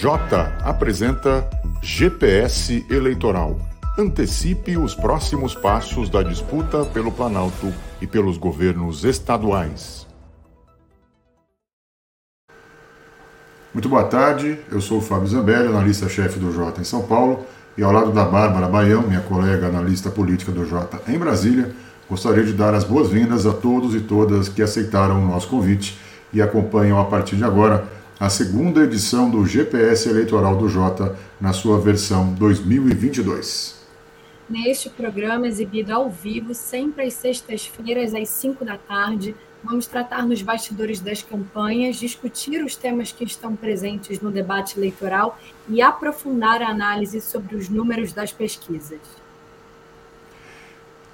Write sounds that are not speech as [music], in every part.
Jota apresenta GPS Eleitoral. Antecipe os próximos passos da disputa pelo Planalto e pelos governos estaduais. Muito boa tarde, eu sou o Fábio Zambelli, analista-chefe do Jota em São Paulo, e ao lado da Bárbara Baião, minha colega analista política do Jota em Brasília, gostaria de dar as boas-vindas a todos e todas que aceitaram o nosso convite e acompanham a partir de agora a segunda edição do GPS Eleitoral do Jota na sua versão 2022. Neste programa, exibido ao vivo, sempre às sextas-feiras, às 5 da tarde, vamos tratar nos bastidores das campanhas, discutir os temas que estão presentes no debate eleitoral e aprofundar a análise sobre os números das pesquisas.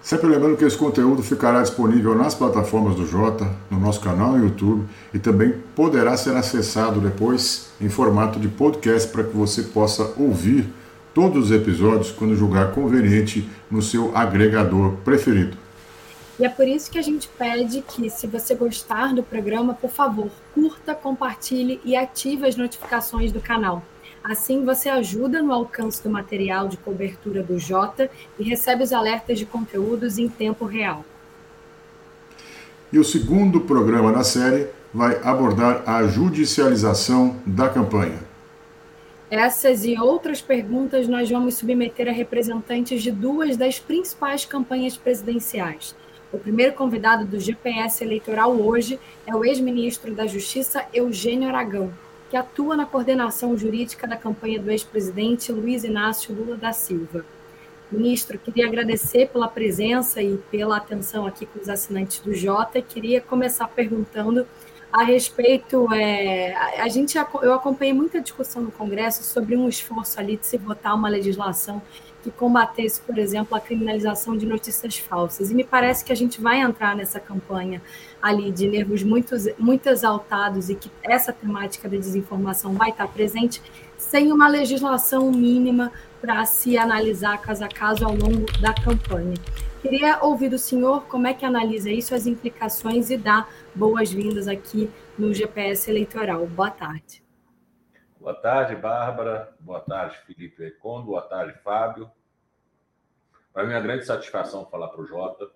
Sempre lembrando que esse conteúdo ficará disponível nas plataformas do Jota, no nosso canal no YouTube e também poderá ser acessado depois em formato de podcast para que você possa ouvir todos os episódios quando julgar conveniente no seu agregador preferido. E é por isso que a gente pede que, se você gostar do programa, por favor, curta, compartilhe e ative as notificações do canal. Assim, você ajuda no alcance do material de cobertura do Jota e recebe os alertas de conteúdos em tempo real. E o segundo programa na série vai abordar a judicialização da campanha. Essas e outras perguntas nós vamos submeter a representantes de duas das principais campanhas presidenciais. O primeiro convidado do GPS eleitoral hoje é o ex-ministro da Justiça, Eugênio Aragão que atua na coordenação jurídica da campanha do ex-presidente Luiz Inácio Lula da Silva. Ministro, queria agradecer pela presença e pela atenção aqui com os assinantes do Jota. Queria começar perguntando a respeito. É, a gente, eu acompanhei muita discussão no Congresso sobre um esforço ali de se votar uma legislação que combatesse, por exemplo, a criminalização de notícias falsas. E me parece que a gente vai entrar nessa campanha ali de nervos muito, muito exaltados e que essa temática da desinformação vai estar presente sem uma legislação mínima para se analisar caso a caso ao longo da campanha. Queria ouvir do senhor como é que analisa isso, as implicações e dar boas-vindas aqui no GPS eleitoral. Boa tarde. Boa tarde, Bárbara. Boa tarde, Felipe Recondo. Boa tarde, Fábio. Para mim é uma grande satisfação falar para o Jota.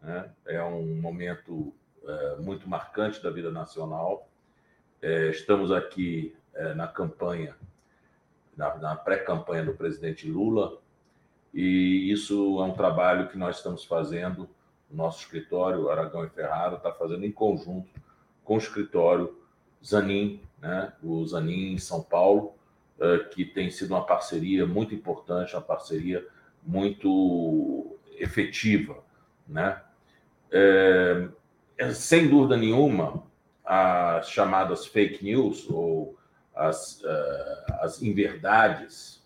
Né? É um momento é, muito marcante da vida nacional. É, estamos aqui é, na campanha, na, na pré-campanha do presidente Lula, e isso é um trabalho que nós estamos fazendo, o nosso escritório, Aragão e Ferraro, está fazendo em conjunto com o escritório Zanin, né, o Zanin em São Paulo, uh, que tem sido uma parceria muito importante, uma parceria muito efetiva. Né? É, sem dúvida nenhuma, as chamadas fake news ou as, uh, as inverdades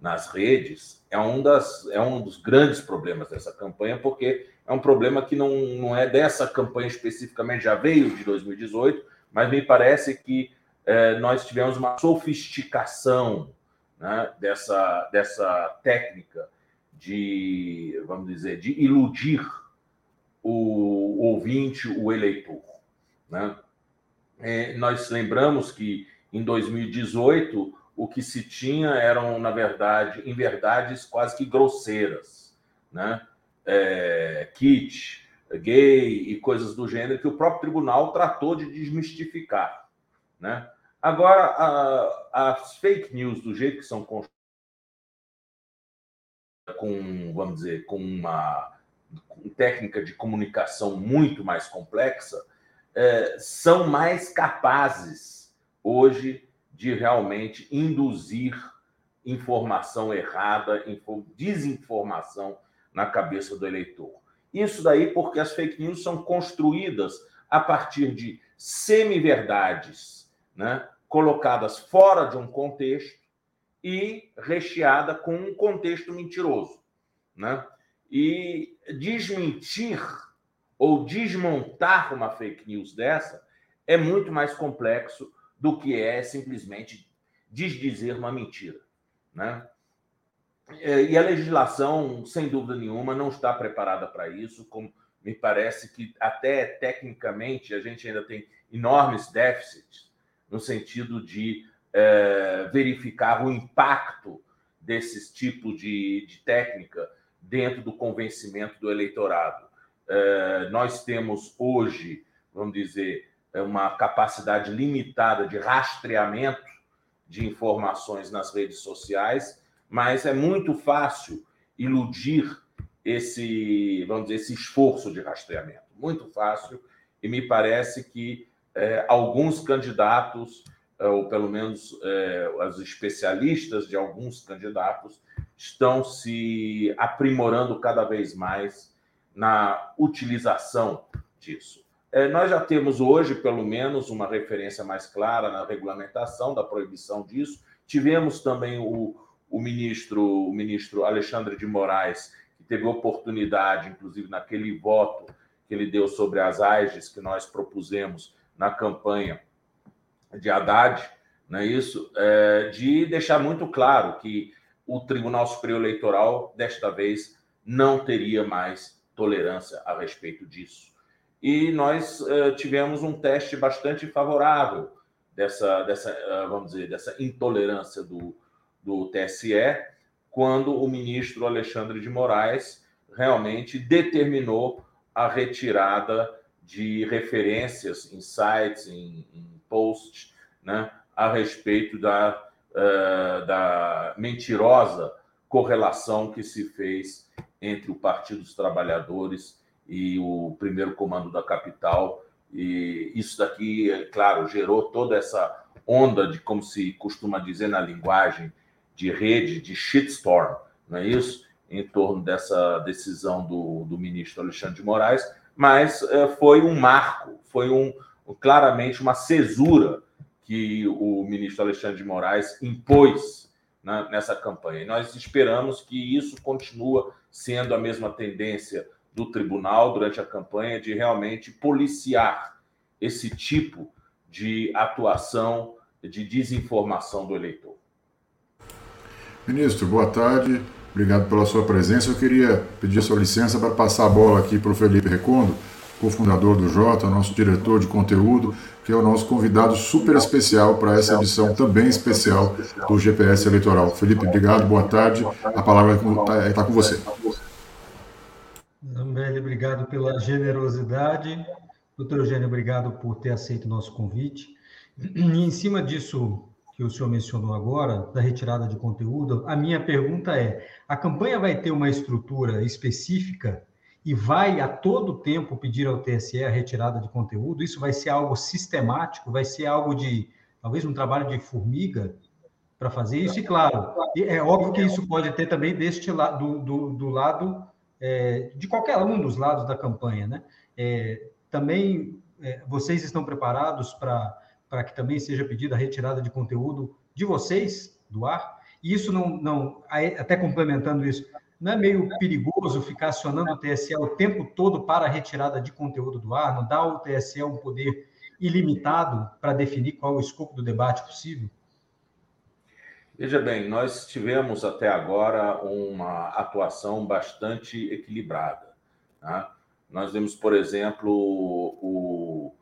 nas redes é um, das, é um dos grandes problemas dessa campanha, porque é um problema que não, não é dessa campanha especificamente, já veio de 2018, mas me parece que é, nós tivemos uma sofisticação né, dessa, dessa técnica de, vamos dizer, de iludir o ouvinte, o eleitor. Né? É, nós lembramos que em 2018 o que se tinha eram, na verdade, em verdades quase que grosseiras, né? É, kit, gay e coisas do gênero que o próprio tribunal tratou de desmistificar, né? Agora, as fake news, do jeito que são construídas, com, vamos dizer, com uma técnica de comunicação muito mais complexa, é, são mais capazes hoje de realmente induzir informação errada, desinformação na cabeça do eleitor. Isso daí porque as fake news são construídas a partir de semi-verdades, né, colocadas fora de um contexto e recheada com um contexto mentiroso, né? E desmentir ou desmontar uma fake news dessa é muito mais complexo do que é simplesmente desdizer uma mentira. Né? É, e a legislação, sem dúvida nenhuma, não está preparada para isso, como me parece que até tecnicamente a gente ainda tem enormes déficits no sentido de é, verificar o impacto desses tipos de, de técnica dentro do convencimento do eleitorado. É, nós temos hoje, vamos dizer, uma capacidade limitada de rastreamento de informações nas redes sociais, mas é muito fácil iludir esse, vamos dizer, esse esforço de rastreamento. Muito fácil, e me parece que é, alguns candidatos, é, ou pelo menos é, os especialistas de alguns candidatos, estão se aprimorando cada vez mais na utilização disso. É, nós já temos hoje, pelo menos, uma referência mais clara na regulamentação da proibição disso. Tivemos também o, o ministro, o ministro Alexandre de Moraes, que teve oportunidade, inclusive naquele voto que ele deu sobre as AIGES que nós propusemos na campanha de Haddad, não é isso? É, de deixar muito claro que o Tribunal Superior Eleitoral, desta vez, não teria mais tolerância a respeito disso. E nós uh, tivemos um teste bastante favorável dessa, dessa uh, vamos dizer, dessa intolerância do, do TSE, quando o ministro Alexandre de Moraes realmente determinou a retirada de referências em sites, em, em posts, né, a respeito da, uh, da mentirosa correlação que se fez entre o Partido dos Trabalhadores e o primeiro comando da capital. E isso daqui, é claro, gerou toda essa onda de, como se costuma dizer na linguagem de rede, de shitstorm, não é isso? Em torno dessa decisão do, do ministro Alexandre de Moraes, mas é, foi um marco, foi um, claramente uma cesura que o ministro Alexandre de Moraes impôs né, nessa campanha. E nós esperamos que isso continue sendo a mesma tendência do tribunal durante a campanha de realmente policiar esse tipo de atuação de desinformação do eleitor. Ministro, boa tarde. Obrigado pela sua presença. Eu queria pedir sua licença para passar a bola aqui para o Felipe Recondo, cofundador do Jota, nosso diretor de conteúdo, que é o nosso convidado super especial para essa edição também especial do GPS Eleitoral. Felipe, obrigado, boa tarde. A palavra está tá com você. Zambelli, obrigado pela generosidade. Doutor Eugênio, obrigado por ter aceito o nosso convite. E em cima disso que o senhor mencionou agora, da retirada de conteúdo, a minha pergunta é: a campanha vai ter uma estrutura específica e vai a todo tempo pedir ao TSE a retirada de conteúdo? Isso vai ser algo sistemático? Vai ser algo de, talvez, um trabalho de formiga para fazer isso? E, claro, é óbvio que isso pode ter também deste lado, do, do, do lado, é, de qualquer um dos lados da campanha, né? É, também, é, vocês estão preparados para para que também seja pedida a retirada de conteúdo de vocês do ar. E isso não, não, até complementando isso, não é meio perigoso ficar acionando o TSE o tempo todo para a retirada de conteúdo do ar? Não dá ao TSE um poder ilimitado para definir qual é o escopo do debate possível? Veja bem, nós tivemos até agora uma atuação bastante equilibrada. Tá? Nós vemos, por exemplo, o,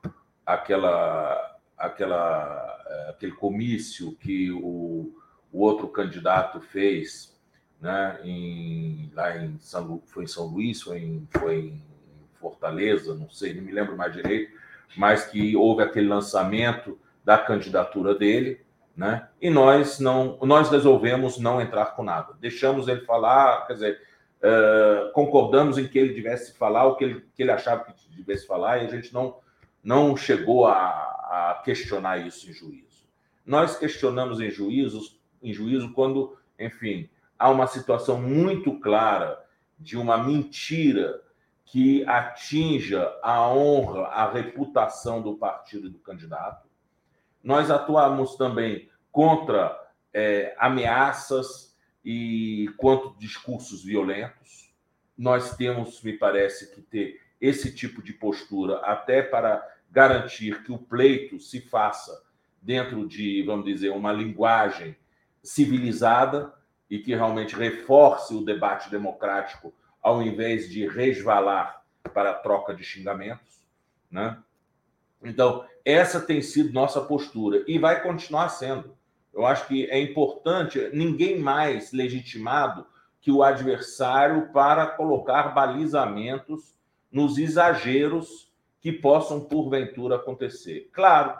aquela aquela, é, aquele comício que o, o outro candidato fez, né, em, lá em São, foi em São Luís, foi em, foi em Fortaleza, não sei, não me lembro mais direito, mas que houve aquele lançamento da candidatura dele, né? E nós não, nós resolvemos não entrar com nada. Deixamos ele falar, quer dizer, uh, concordamos em que ele devesse falar o que ele, que ele achava que devesse falar e a gente não não chegou a, a questionar isso em juízo. Nós questionamos em juízos, em juízo quando, enfim, há uma situação muito clara de uma mentira que atinja a honra, a reputação do partido e do candidato. Nós atuamos também contra é, ameaças e quanto discursos violentos. Nós temos, me parece, que ter esse tipo de postura até para garantir que o pleito se faça dentro de, vamos dizer, uma linguagem civilizada e que realmente reforce o debate democrático ao invés de resvalar para a troca de xingamentos, né? Então, essa tem sido nossa postura e vai continuar sendo. Eu acho que é importante, ninguém mais legitimado que o adversário para colocar balizamentos nos exageros que possam, porventura, acontecer. Claro,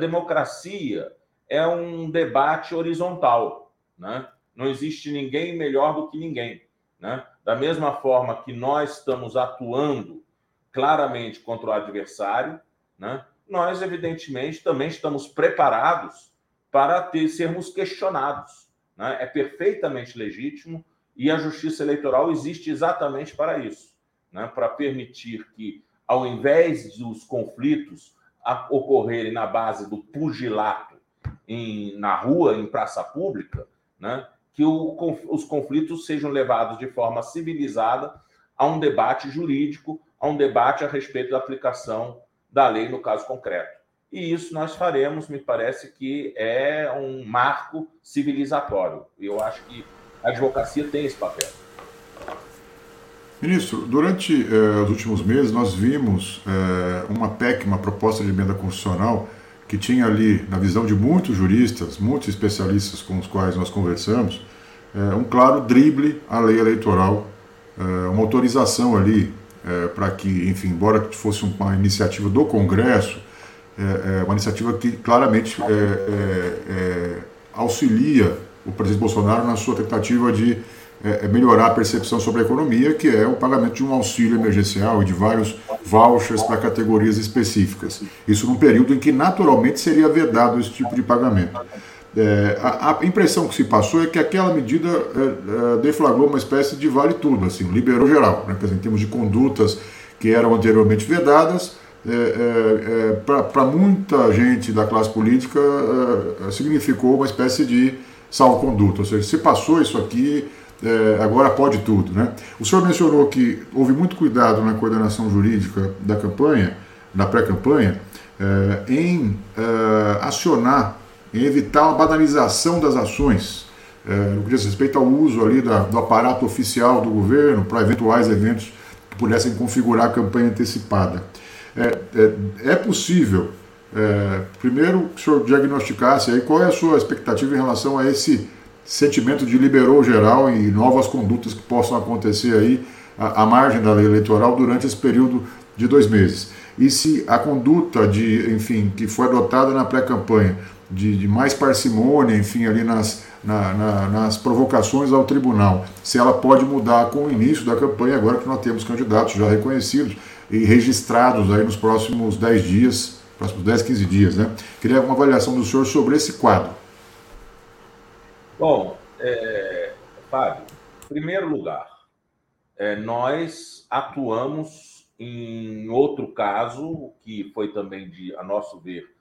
democracia é um debate horizontal, né? Não existe ninguém melhor do que ninguém. Né? Da mesma forma que nós estamos atuando claramente contra o adversário, né? nós, evidentemente, também estamos preparados para ter, sermos questionados. Né? É perfeitamente legítimo e a justiça eleitoral existe exatamente para isso né? para permitir que, ao invés dos conflitos ocorrerem na base do pugilato em, na rua, em praça pública, né? Que o, os conflitos sejam levados de forma civilizada a um debate jurídico, a um debate a respeito da aplicação da lei no caso concreto. E isso nós faremos, me parece que é um marco civilizatório. Eu acho que a advocacia tem esse papel. Ministro, durante eh, os últimos meses nós vimos eh, uma PEC, uma proposta de emenda constitucional, que tinha ali, na visão de muitos juristas, muitos especialistas com os quais nós conversamos, eh, um claro drible à lei eleitoral, eh, uma autorização ali é, para que, enfim, embora fosse uma iniciativa do Congresso, é, é uma iniciativa que claramente é, é, é, auxilia o presidente Bolsonaro na sua tentativa de melhorar a percepção sobre a economia, que é o pagamento de um auxílio emergencial e de vários vouchers para categorias específicas. Isso num período em que naturalmente seria vedado esse tipo de pagamento. É, a, a, impressão que se passou é que aquela medida é, é, deflagrou uma espécie de vale tudo, assim, liberou geral, né? em termos de condutas que eram anteriormente vedadas, é, é, é para muita gente da classe política significou uma espécie de salvo-conduto, ou seja, se passou isso aqui, agora pode tudo. Né? O senhor mencionou que houve muito cuidado na coordenação jurídica da campanha, da pré-campanha, em acionar em evitar a banalização das ações, é, no que diz respeito ao uso ali da, do aparato oficial do governo para eventuais eventos que pudessem configurar a campanha antecipada. É, é, é possível, é, primeiro, que o senhor diagnosticasse aí qual é a sua expectativa em relação a esse sentimento de liberou geral e novas condutas que possam acontecer aí à, à margem da lei eleitoral durante esse período de dois meses. E se a conduta de, enfim, que foi adotada na pré-campanha de, de, mais parcimônia, enfim, ali nas, na, na, nas provocações ao tribunal, se ela pode mudar com o início da campanha, agora que nós temos candidatos já reconhecidos e registrados aí nos próximos 10 dias, próximos 10, 15 dias, né? Queria uma avaliação do senhor sobre esse quadro. Bom, é, Fábio, em primeiro lugar, é, nós atuamos em outro caso, que foi também, de, a nosso ver,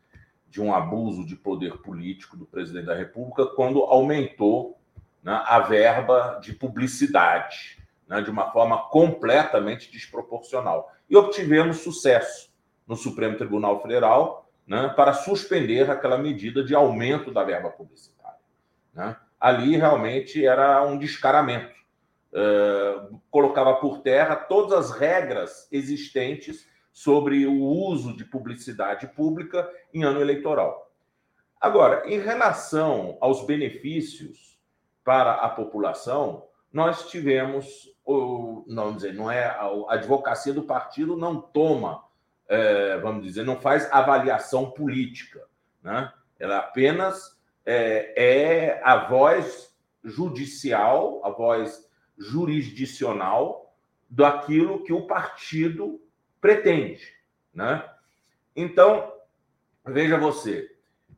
de um abuso de poder político do presidente da República quando aumentou né, a verba de publicidade né, de uma forma completamente desproporcional. E obtivemos sucesso no Supremo Tribunal Federal né, para suspender aquela medida de aumento da verba publicitária. Né? Ali realmente era um descaramento. Uh, colocava por terra todas as regras existentes sobre o uso de publicidade pública em ano eleitoral. Agora, em relação aos benefícios para a população, nós tivemos, não dizer, não é a advocacia do partido não toma, é, vamos dizer, não faz avaliação política, né? Ela apenas é, é a voz judicial, a voz jurisdicional daquilo que o partido pretende. Né? Então, veja você,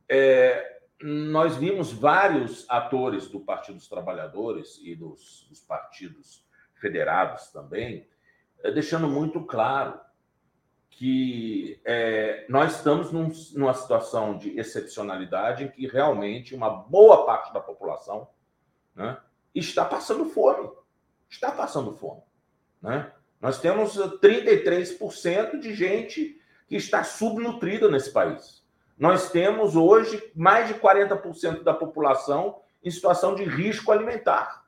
é, nós vimos vários atores do Partido dos Trabalhadores e dos, dos partidos federados também, é, deixando muito claro que é, nós estamos num, numa situação de excepcionalidade em que realmente uma boa parte da população né, está passando fome. Está passando fome. Né? Nós temos 33% de gente que está subnutrida nesse país. Nós temos hoje mais de 40% da população em situação de risco alimentar.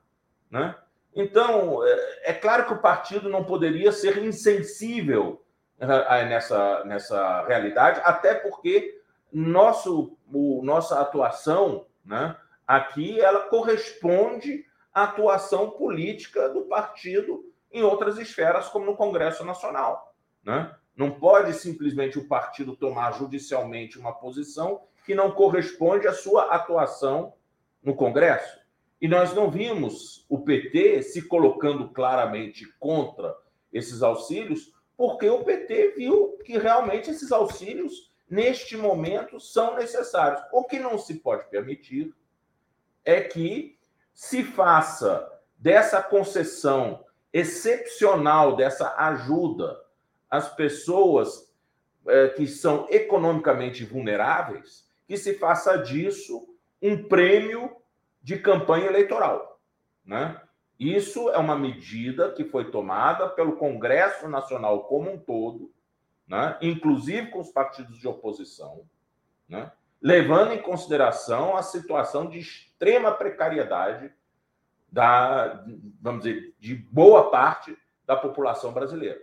Né? Então, é, é claro que o partido não poderia ser insensível nessa, nessa realidade, até porque nosso, o, nossa atuação né, aqui ela corresponde à atuação política do partido em outras esferas, como no Congresso Nacional. Né? Não pode simplesmente o partido tomar judicialmente uma posição que não corresponde à sua atuação no Congresso. E nós não vimos o PT se colocando claramente contra esses auxílios, porque o PT viu que realmente esses auxílios, neste momento, são necessários. O que não se pode permitir é que se faça dessa concessão excepcional, dessa ajuda às pessoas é, que são economicamente vulneráveis, que se faça disso um prêmio de campanha eleitoral. Né? Isso é uma medida que foi tomada pelo Congresso Nacional como um todo, né? inclusive com os partidos de oposição, né? levando em consideração a situação de extrema precariedade da, vamos dizer, de boa parte da população brasileira.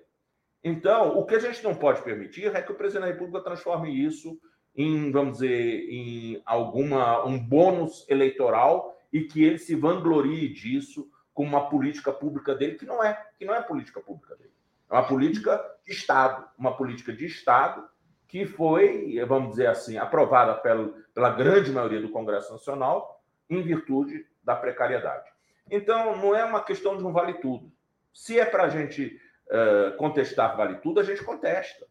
Então, o que a gente não pode permitir é que o presidente da República transforme isso em, vamos dizer, em alguma um bônus eleitoral e que ele se vanglorie disso como uma política pública dele, que não é, que não é política pública dele. É uma política de Estado, uma política de Estado que foi, vamos dizer assim, aprovada pelo, pela grande maioria do Congresso Nacional em virtude da precariedade. Então, não é uma questão de um vale tudo. Se é para a gente uh, contestar vale tudo, a gente contesta,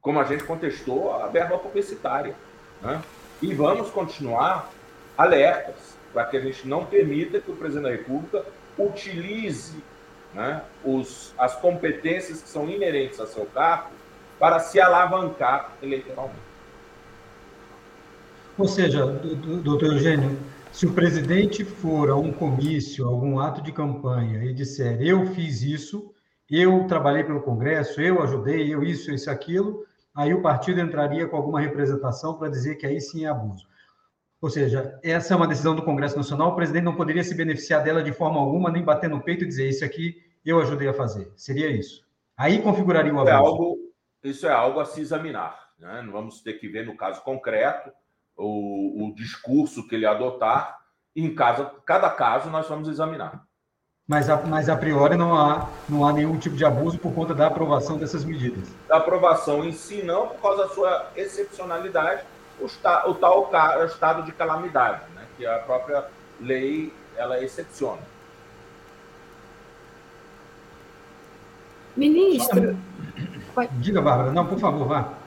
como a gente contestou a verba publicitária. Né? E vamos continuar alertas para que a gente não permita que o presidente da República utilize né, os, as competências que são inerentes a seu cargo para se alavancar eleitoralmente. Ou seja, doutor Eugênio, se o presidente for a um comício, algum ato de campanha e disser eu fiz isso, eu trabalhei pelo Congresso, eu ajudei, eu isso, isso, aquilo, aí o partido entraria com alguma representação para dizer que aí sim é abuso. Ou seja, essa é uma decisão do Congresso Nacional, o presidente não poderia se beneficiar dela de forma alguma, nem bater no peito e dizer isso aqui eu ajudei a fazer. Seria isso. Aí configuraria o abuso. É algo, isso é algo a se examinar. Né? Vamos ter que ver no caso concreto o, o discurso que ele adotar. E em casa, cada caso nós vamos examinar. Mas a, mas a priori não há, não há nenhum tipo de abuso por conta da aprovação dessas medidas. Da aprovação em si, não, por causa da sua excepcionalidade o, o tal estado de calamidade, né? que a própria lei ela excepciona. Ministro. Diga, Bárbara. Não, por favor, vá.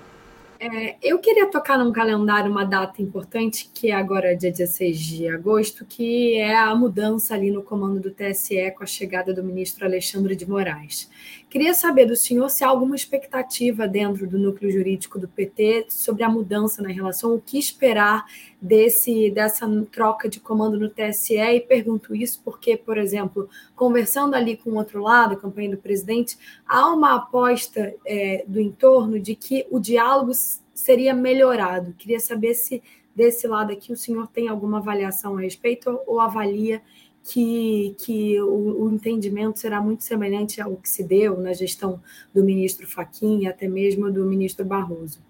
É, eu queria tocar num calendário uma data importante, que é agora dia 16 de agosto, que é a mudança ali no comando do TSE com a chegada do ministro Alexandre de Moraes. Queria saber do senhor se há alguma expectativa dentro do núcleo jurídico do PT sobre a mudança na relação, o que esperar desse dessa troca de comando no TSE, e pergunto isso porque, por exemplo, conversando ali com o outro lado, a campanha do presidente, há uma aposta é, do entorno de que o diálogo seria melhorado. Queria saber se desse lado aqui o senhor tem alguma avaliação a respeito ou avalia que, que o, o, entendimento será muito semelhante ao que se deu na gestão do ministro Fachin e até mesmo do ministro Barroso?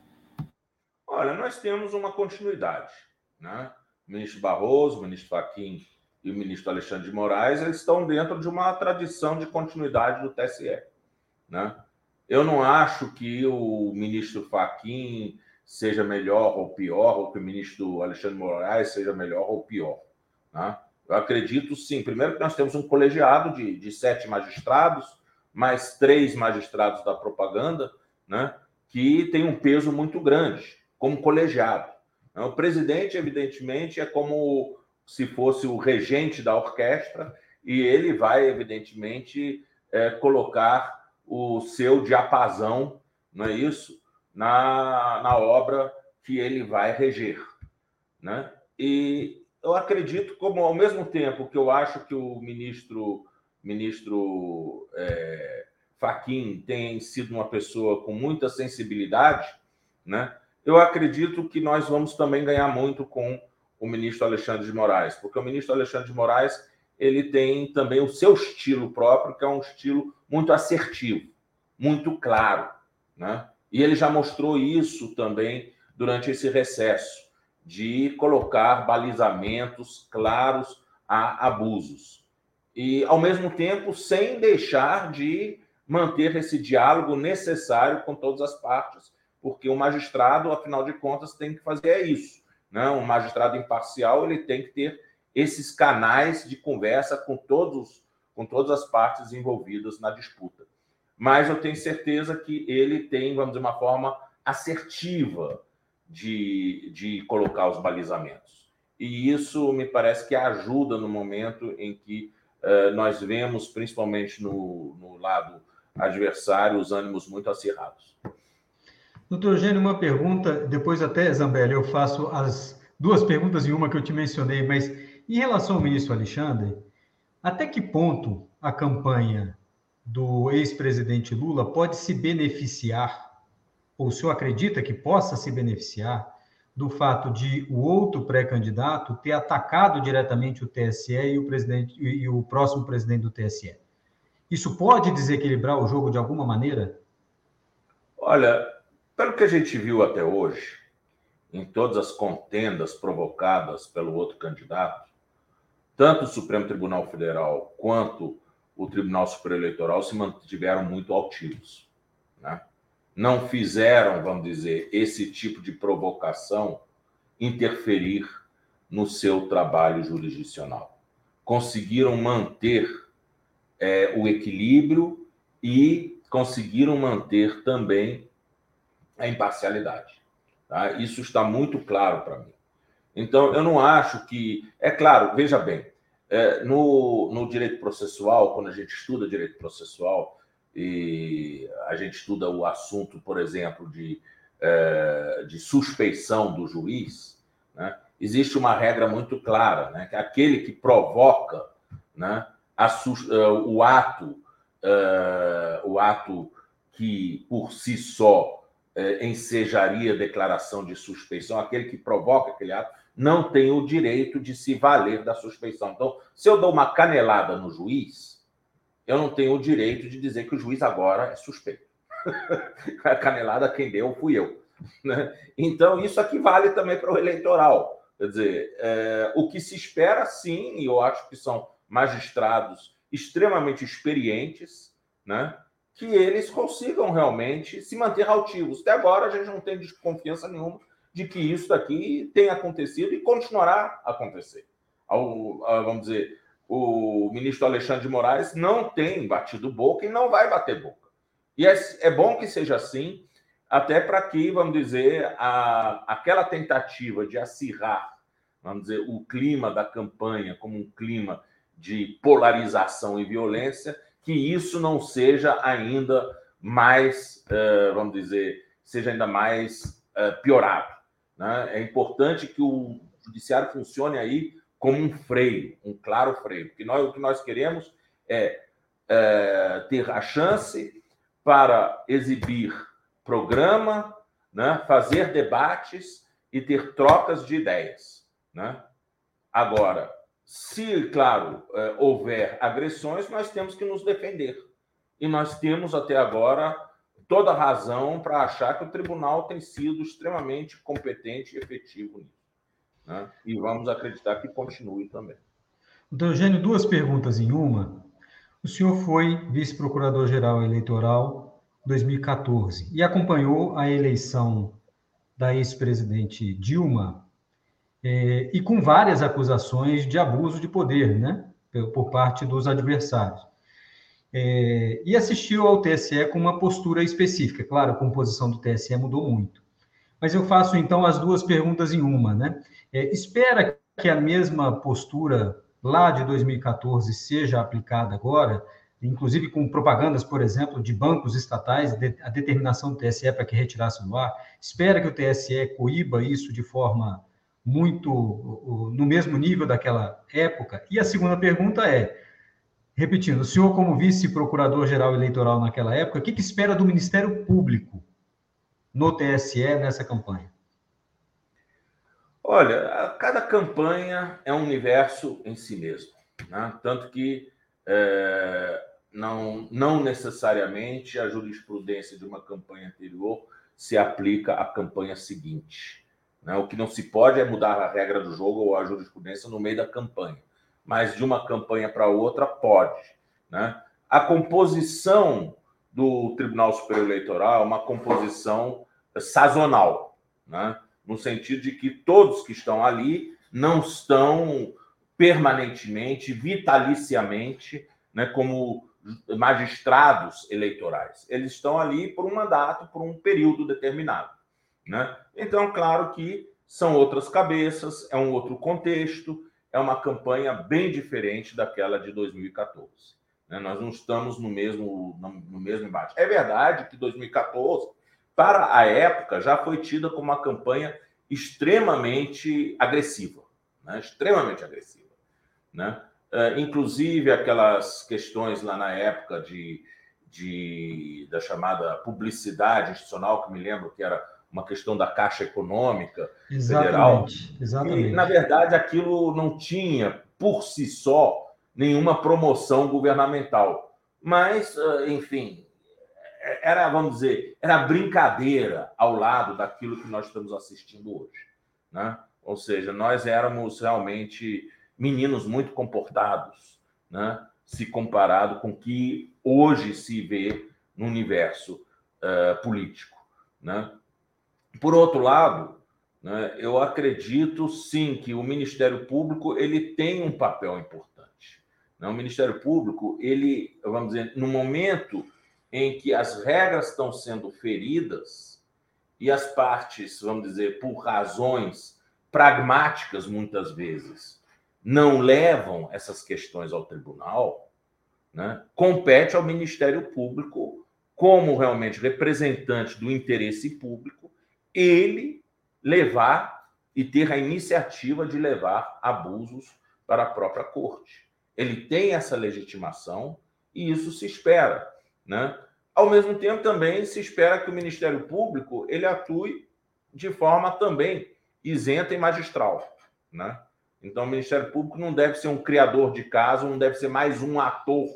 Olha, nós temos uma continuidade. Né? O ministro Barroso, o ministro Fachin e o ministro Alexandre de Moraes eles estão dentro de uma tradição de continuidade do TSE. Né? Eu não acho que o ministro Fachin seja melhor ou pior, ou que o ministro Alexandre de Moraes seja melhor ou pior. Né? Eu acredito sim. Primeiro que nós temos um colegiado de, de sete magistrados, mais três magistrados da propaganda, né, que tem um peso muito grande, como colegiado. O presidente, evidentemente, é como se fosse o regente da orquestra, e ele vai, evidentemente, é, colocar o seu diapasão, não é isso? Na, na obra que ele vai reger. Né? E eu acredito, como ao mesmo tempo que eu acho que o ministro ministro é, Faquim tem sido uma pessoa com muita sensibilidade, né? Eu acredito que nós vamos também ganhar muito com o ministro Alexandre de Moraes, porque o ministro Alexandre de Moraes ele tem também o seu estilo próprio, que é um estilo muito assertivo, muito claro, né? E ele já mostrou isso também durante esse recesso de colocar balizamentos claros a abusos. E, ao mesmo tempo, sem deixar de manter esse diálogo necessário com todas as partes, porque o magistrado, afinal de contas, tem que fazer isso. Né? Um magistrado imparcial ele tem que ter esses canais de conversa com todos, com todas as partes envolvidas na disputa. Mas eu tenho certeza que ele tem, vamos dizer, uma forma assertiva de, de colocar os balizamentos. E isso me parece que ajuda no momento em que uh, nós vemos, principalmente no, no lado adversário, os ânimos muito acirrados. Doutor Eugênio, uma pergunta, depois até, Zambelli, eu faço as duas perguntas em uma que eu te mencionei, mas em relação ao ministro Alexandre, até que ponto a campanha do ex-presidente Lula pode se beneficiar ou o senhor acredita que possa se beneficiar do fato de o outro pré-candidato ter atacado diretamente o TSE e o presidente e o próximo presidente do TSE? Isso pode desequilibrar o jogo de alguma maneira? Olha, pelo que a gente viu até hoje, em todas as contendas provocadas pelo outro candidato, tanto o Supremo Tribunal Federal quanto o Tribunal Superior Eleitoral se mantiveram muito altivos. Né? Não fizeram, vamos dizer, esse tipo de provocação interferir no seu trabalho jurisdicional. Conseguiram manter é, o equilíbrio e conseguiram manter também a imparcialidade. Tá? Isso está muito claro para mim. Então, eu não acho que. É claro, veja bem, é, no, no direito processual, quando a gente estuda direito processual, e a gente estuda o assunto, por exemplo, de, é, de suspeição do juiz, né? existe uma regra muito clara, né? que aquele que provoca né, a, é, o ato, é, o ato que por si só ensejaria declaração de suspeição, aquele que provoca aquele ato, não tem o direito de se valer da suspeição. Então, se eu dou uma canelada no juiz, eu não tenho o direito de dizer que o juiz agora é suspeito. [laughs] a canelada quem deu fui eu. Né? Então, isso aqui vale também para o eleitoral. Quer dizer, é, o que se espera, sim, e eu acho que são magistrados extremamente experientes, né? que eles consigam realmente se manter altivos. Até agora, a gente não tem desconfiança nenhuma de que isso daqui tenha acontecido e continuará a acontecer. Ao, vamos dizer, o ministro Alexandre de Moraes não tem batido boca e não vai bater boca. E é, é bom que seja assim, até para que, vamos dizer, a, aquela tentativa de acirrar, vamos dizer, o clima da campanha como um clima de polarização e violência, que isso não seja ainda mais, uh, vamos dizer, seja ainda mais uh, piorado. Né? É importante que o judiciário funcione aí como um freio, um claro freio. Porque nós, o que nós queremos é, é ter a chance para exibir programa, né, fazer debates e ter trocas de ideias. Né? Agora, se, claro, é, houver agressões, nós temos que nos defender. E nós temos até agora toda razão para achar que o tribunal tem sido extremamente competente e efetivo nisso. Né? E vamos acreditar que continue também. Então, Eugênio, duas perguntas em uma. O senhor foi vice-procurador-geral eleitoral 2014 e acompanhou a eleição da ex-presidente Dilma eh, e com várias acusações de abuso de poder, né, por parte dos adversários. Eh, e assistiu ao TSE com uma postura específica. Claro, a composição do TSE mudou muito. Mas eu faço então as duas perguntas em uma, né? É, espera que a mesma postura lá de 2014 seja aplicada agora, inclusive com propagandas, por exemplo, de bancos estatais, a determinação do TSE para que retirasse do ar. Espera que o TSE coíba isso de forma muito no mesmo nível daquela época. E a segunda pergunta é, repetindo, o senhor como vice-procurador-geral eleitoral naquela época, o que, que espera do Ministério Público no TSE nessa campanha? Olha, cada campanha é um universo em si mesmo, né? tanto que é, não, não necessariamente a jurisprudência de uma campanha anterior se aplica à campanha seguinte. Né? O que não se pode é mudar a regra do jogo ou a jurisprudência no meio da campanha. Mas de uma campanha para outra, pode. Né? A composição do Tribunal Superior Eleitoral é uma composição sazonal, né? no sentido de que todos que estão ali não estão permanentemente, vitaliciamente, né, como magistrados eleitorais. Eles estão ali por um mandato, por um período determinado. Né? Então, claro que são outras cabeças, é um outro contexto, é uma campanha bem diferente daquela de 2014. Né? Nós não estamos no mesmo, no mesmo embate. É verdade que 2014, para a época, já foi tida como uma campanha extremamente agressiva, né? extremamente agressiva. Né? Uh, inclusive aquelas questões lá na época de, de, da chamada publicidade institucional, que me lembro que era uma questão da Caixa Econômica exatamente, Federal. Exatamente. E, na verdade, aquilo não tinha, por si só, nenhuma promoção governamental. Mas, ah, enfim, era, vamos dizer, era brincadeira ao lado daquilo que nós estamos assistindo hoje. Né? Ou seja, nós éramos realmente meninos muito comportados, né? se comparado com o que hoje se vê no universo uh, político. Né? Por outro lado, né, eu acredito sim que o Ministério Público ele tem um papel importante. Né? O Ministério Público, ele, vamos dizer, no momento em que as regras estão sendo feridas e as partes, vamos dizer, por razões pragmáticas muitas vezes, não levam essas questões ao tribunal, né? compete ao Ministério Público, como realmente representante do interesse público, ele levar e ter a iniciativa de levar abusos para a própria corte. Ele tem essa legitimação e isso se espera, né? Ao mesmo tempo também se espera que o Ministério Público ele atue de forma também isenta e magistral, né? Então o Ministério Público não deve ser um criador de caso, não deve ser mais um ator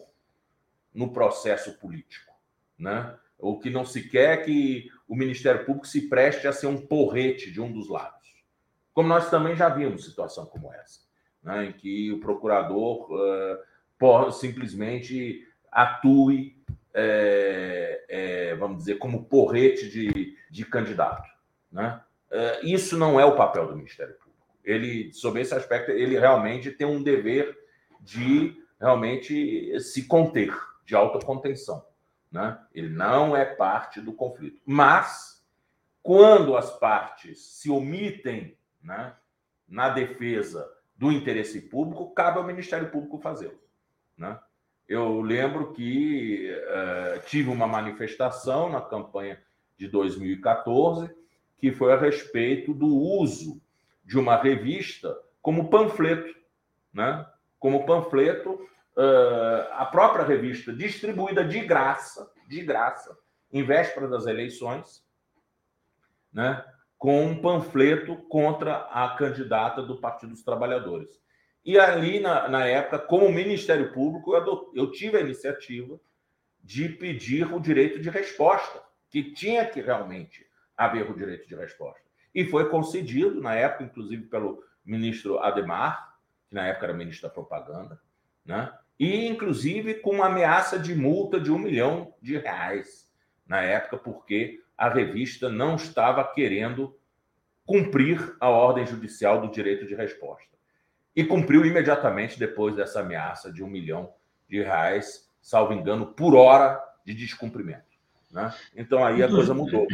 no processo político, né? O que não se quer é que o Ministério Público se preste a ser um porrete de um dos lados. Como nós também já vimos situação como essa, né, em que o procurador uh, simplesmente atue, é, é, vamos dizer, como porrete de, de candidato. Né? Uh, isso não é o papel do Ministério Público. Ele, sob esse aspecto, ele realmente tem um dever de realmente se conter, de autocontenção. Né? Ele não é parte do conflito. Mas, quando as partes se omitem né, na defesa do interesse público, cabe ao Ministério Público fazê-lo. Né? Eu lembro que uh, tive uma manifestação na campanha de 2014 que foi a respeito do uso de uma revista como panfleto, né? Como panfleto uh, a própria revista distribuída de graça, de graça, em véspera das eleições, né, com um panfleto contra a candidata do Partido dos Trabalhadores. E ali, na, na época, como Ministério Público, eu, eu tive a iniciativa de pedir o direito de resposta, que tinha que realmente haver o direito de resposta. E foi concedido, na época, inclusive pelo ministro Ademar, que na época era ministro da Propaganda, né? e inclusive com uma ameaça de multa de um milhão de reais na época, porque a revista não estava querendo cumprir a ordem judicial do direito de resposta. E cumpriu imediatamente depois dessa ameaça de um milhão de reais, salvo engano, por hora de descumprimento. Né? Então aí a coisa mudou.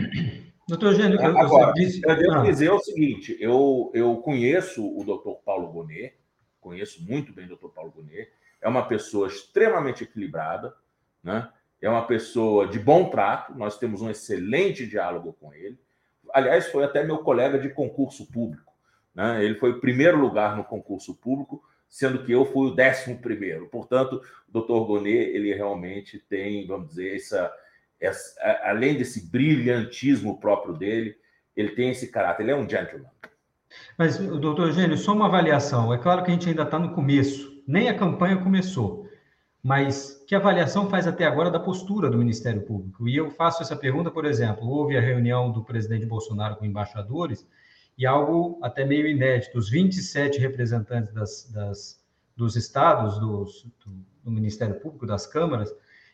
Doutor Eugênio, eu, Agora, disse... eu devo ah. dizer o seguinte: eu, eu conheço o doutor Paulo Bonet, conheço muito bem o doutor Paulo Bonet, é uma pessoa extremamente equilibrada, né? É uma pessoa de bom trato, nós temos um excelente diálogo com ele. Aliás, foi até meu colega de concurso público. Né? Ele foi o primeiro lugar no concurso público, sendo que eu fui o décimo primeiro. Portanto, o doutor Gonet, ele realmente tem, vamos dizer, essa, essa, além desse brilhantismo próprio dele, ele tem esse caráter, ele é um gentleman. Mas, doutor Eugênio, só uma avaliação. É claro que a gente ainda está no começo, nem a campanha começou. Mas que avaliação faz até agora da postura do Ministério Público? E eu faço essa pergunta, por exemplo, houve a reunião do presidente Bolsonaro com embaixadores e algo até meio inédito: os 27 representantes das, das dos estados, dos, do, Ministério Público, das câmaras,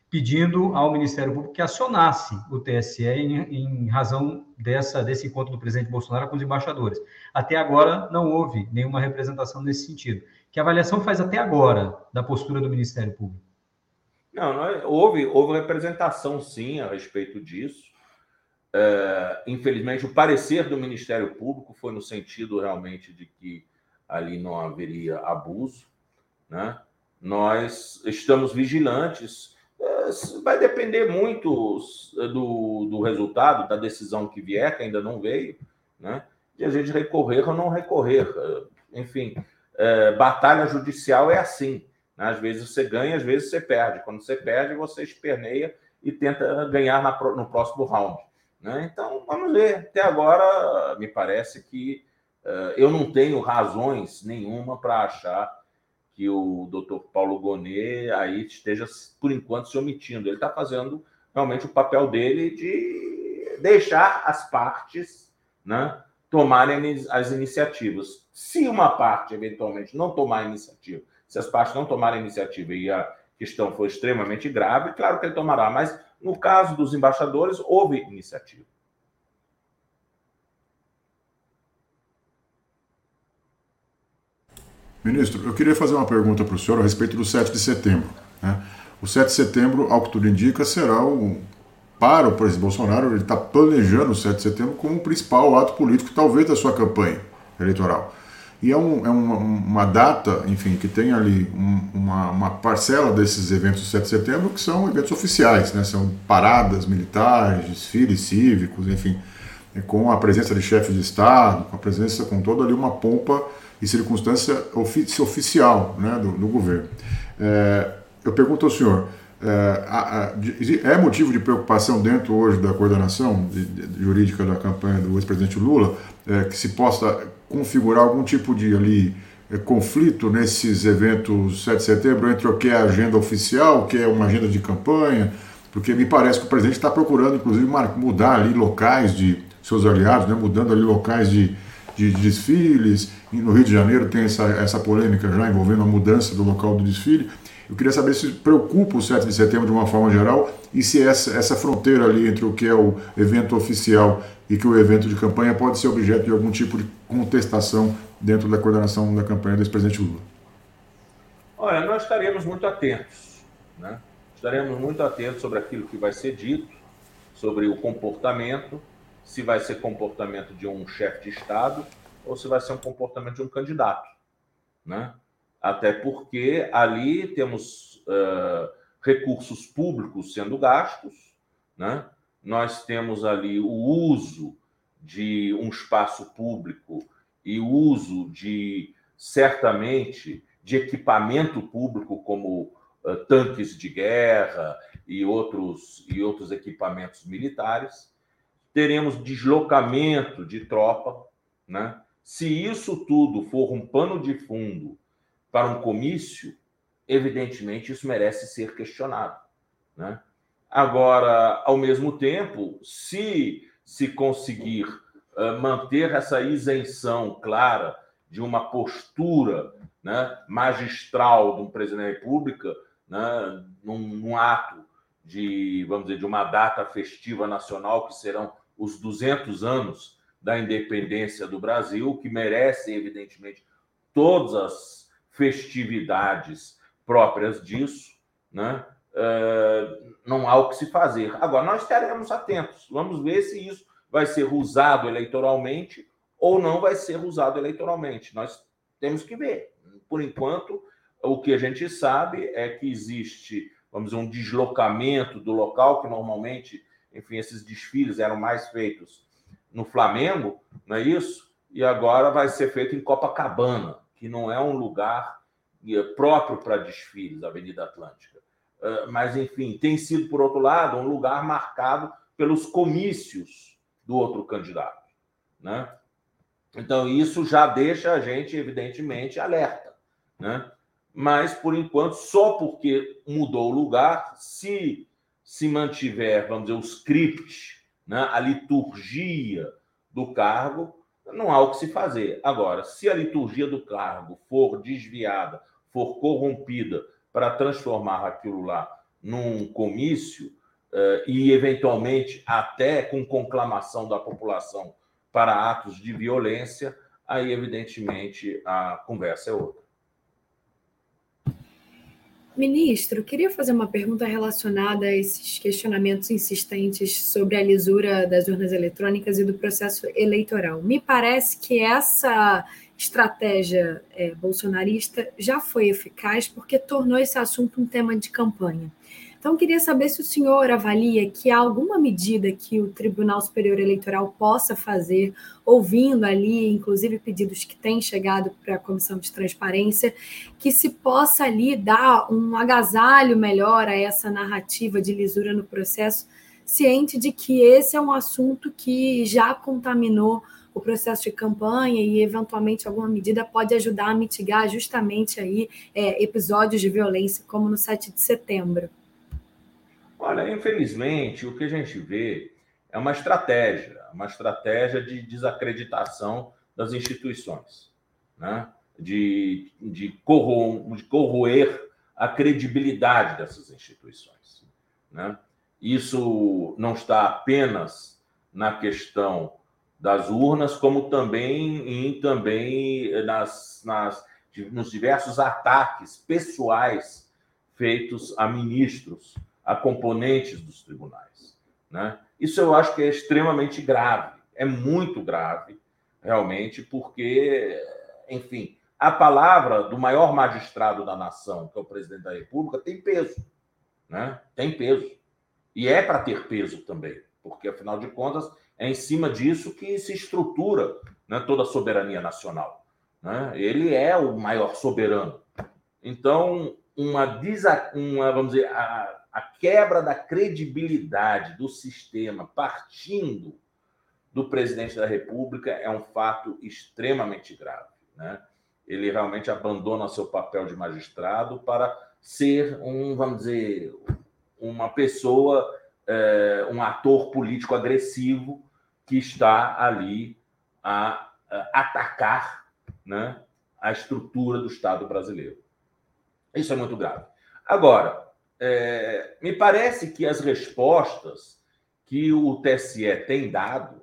pedindo ao Ministério Público que acionasse o TSE em, em, razão dessa, desse encontro do presidente Bolsonaro com os embaixadores. Até agora não houve nenhuma representação nesse sentido. Que avaliação faz até agora da postura do Ministério Público? Não, não é, houve, houve representação sim a respeito disso. É, infelizmente, o parecer do Ministério Público foi no sentido realmente de que ali não haveria abuso. Né? Nós estamos vigilantes vai depender muito do, do resultado, da decisão que vier, que ainda não veio, né? de a gente recorrer ou não recorrer. Enfim, é, batalha judicial é assim. Né? Às vezes você ganha, às vezes você perde. Quando você perde, você esperneia e tenta ganhar na, no próximo round. Né? Então, vamos ver. Até agora, me parece que uh, eu não tenho razões nenhuma para achar que o doutor Paulo Gonet aí esteja, por enquanto, se omitindo. Ele está fazendo realmente o papel dele de deixar as partes né, tomarem as iniciativas. Se uma parte, eventualmente, não tomar iniciativa, se as partes não tomarem iniciativa e a questão for extremamente grave, claro que ele tomará, mas no caso dos embaixadores, houve iniciativa. Ministro, eu queria fazer uma pergunta para o senhor a respeito do 7 de setembro. Né? O 7 de setembro, ao que tudo indica, será o. Para o presidente Bolsonaro, ele está planejando o 7 de setembro como o principal ato político, talvez, da sua campanha eleitoral. E é, um, é uma, uma, data, enfim, que tem ali um, uma, uma, parcela desses eventos do 7 de setembro que são eventos oficiais, né? são paradas militares, desfiles cívicos, enfim, com a presença de chefes de Estado, com a presença, com toda ali uma pompa e circunstância ofici oficial né, do, do governo. É, eu pergunto ao senhor, é, é, motivo de preocupação dentro hoje da coordenação de, de, jurídica da campanha do ex-presidente Lula é, que se possa configurar algum tipo de ali é, conflito nesses eventos 7 de setembro entre o que é a agenda oficial, o que é uma agenda de campanha, porque me parece que o presidente está procurando, inclusive, mudar ali locais de seus aliados, né, mudando ali locais de, de desfiles. No Rio de Janeiro tem essa, essa polêmica já envolvendo a mudança do local do desfile. Eu queria saber se preocupa o 7 de setembro de uma forma geral e se essa, essa fronteira ali entre o que é o evento oficial e que o evento de campanha pode ser objeto de algum tipo de contestação dentro da coordenação da campanha do ex-presidente Lula. Olha, nós estaremos muito atentos, né? Estaremos muito atentos sobre aquilo que vai ser dito, sobre o comportamento se vai ser comportamento de um chefe de Estado ou se vai ser um comportamento de um candidato. Né? Até porque ali temos uh, recursos públicos sendo gastos, né? nós temos ali o uso de um espaço público e o uso de, certamente, de equipamento público como uh, tanques de guerra e outros, e outros equipamentos militares teremos deslocamento de tropa, né? Se isso tudo for um pano de fundo para um comício, evidentemente isso merece ser questionado, né? Agora, ao mesmo tempo, se se conseguir uh, manter essa isenção clara de uma postura né, magistral de um presidente da República, né, num, num ato de, vamos dizer, de uma data festiva nacional que serão os 200 anos da independência do Brasil, que merecem, evidentemente, todas as festividades próprias disso, né? Uh, não há o que se fazer. Agora, nós estaremos atentos, vamos ver se isso vai ser usado eleitoralmente ou não vai ser usado eleitoralmente. Nós temos que ver. Por enquanto, o que a gente sabe é que existe, vamos dizer, um deslocamento do local que normalmente enfim, esses desfiles eram mais feitos no Flamengo, não é isso? E agora vai ser feito em Copacabana, que não é um lugar é, próprio para desfiles, Avenida Atlântica. Ah, mas, enfim, tem sido, por outro lado, um lugar marcado pelos comícios do outro candidato. Né? Então, isso já deixa a gente, evidentemente, alerta. Né? Mas, por enquanto, só porque mudou o lugar, se se mantiver, vamos dizer, o script, né, a liturgia do cargo, não há o que se fazer. Agora, se a liturgia do cargo for desviada, for corrompida para transformar aquilo lá num comício uh, e, eventualmente, até com conclamação da população para atos de violência, aí, evidentemente, a conversa é outra. Ministro, queria fazer uma pergunta relacionada a esses questionamentos insistentes sobre a lisura das urnas eletrônicas e do processo eleitoral. Me parece que essa estratégia é, bolsonarista já foi eficaz porque tornou esse assunto um tema de campanha. Então, queria saber se o senhor avalia que há alguma medida que o Tribunal Superior Eleitoral possa fazer, ouvindo ali, inclusive pedidos que têm chegado para a Comissão de Transparência, que se possa ali dar um agasalho melhor a essa narrativa de lisura no processo, ciente de que esse é um assunto que já contaminou o processo de campanha e eventualmente alguma medida pode ajudar a mitigar justamente aí é, episódios de violência como no 7 de setembro. Olha, infelizmente, o que a gente vê é uma estratégia, uma estratégia de desacreditação das instituições, né? de, de, corro de corroer a credibilidade dessas instituições. Né? Isso não está apenas na questão das urnas, como também em também nas, nas, nos diversos ataques pessoais feitos a ministros a componentes dos tribunais. Né? Isso eu acho que é extremamente grave, é muito grave, realmente, porque, enfim, a palavra do maior magistrado da nação, que é o presidente da República, tem peso. Né? Tem peso. E é para ter peso também, porque, afinal de contas, é em cima disso que se estrutura né, toda a soberania nacional. Né? Ele é o maior soberano. Então, uma, uma vamos dizer, a, a quebra da credibilidade do sistema partindo do presidente da República é um fato extremamente grave. Né? Ele realmente abandona seu papel de magistrado para ser um, vamos dizer, uma pessoa, é, um ator político agressivo que está ali a, a atacar né, a estrutura do Estado brasileiro. Isso é muito grave. Agora, é, me parece que as respostas que o TSE tem dado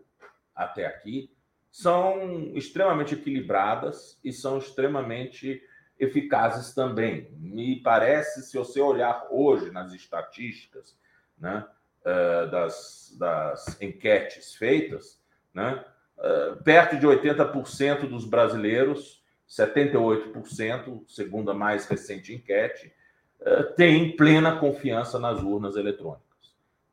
até aqui são extremamente equilibradas e são extremamente eficazes também. Me parece, se você olhar hoje nas estatísticas né, é, das, das enquetes feitas, né, é, perto de 80% dos brasileiros, 78%, segundo a mais recente enquete, tem plena confiança nas urnas eletrônicas.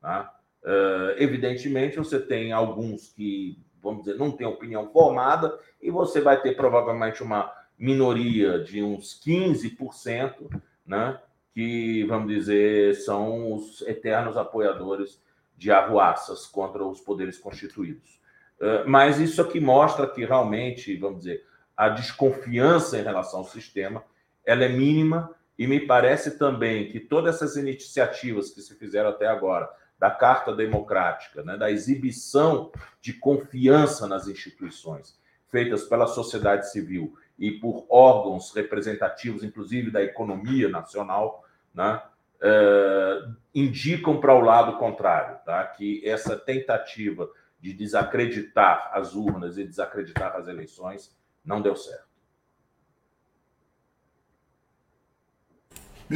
Tá? Uh, evidentemente, você tem alguns que, vamos dizer, não têm opinião formada, e você vai ter provavelmente uma minoria de uns 15%, né, que, vamos dizer, são os eternos apoiadores de arruaças contra os poderes constituídos. Uh, mas isso aqui mostra que realmente, vamos dizer, a desconfiança em relação ao sistema ela é mínima e me parece também que todas essas iniciativas que se fizeram até agora, da Carta Democrática, né, da exibição de confiança nas instituições, feitas pela sociedade civil e por órgãos representativos, inclusive da economia nacional, né, eh, indicam para o lado contrário, tá? que essa tentativa de desacreditar as urnas e desacreditar as eleições não deu certo.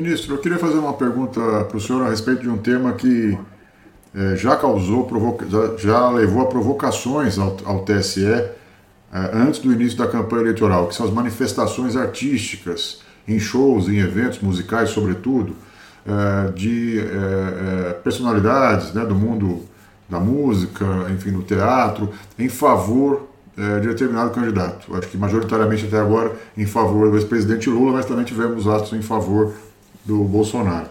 Ministro, eu queria fazer uma pergunta para o senhor a respeito de um tema que é, já causou, já, já, levou a provocações ao, ao TSE é, antes do início da campanha eleitoral, que são as manifestações artísticas, em shows, em eventos musicais, sobretudo, é, de personalidades né, do mundo da música, enfim, do teatro, em favor de determinado candidato. Acho que majoritariamente até agora em favor do ex-presidente Lula, mas também tivemos atos em favor do Bolsonaro.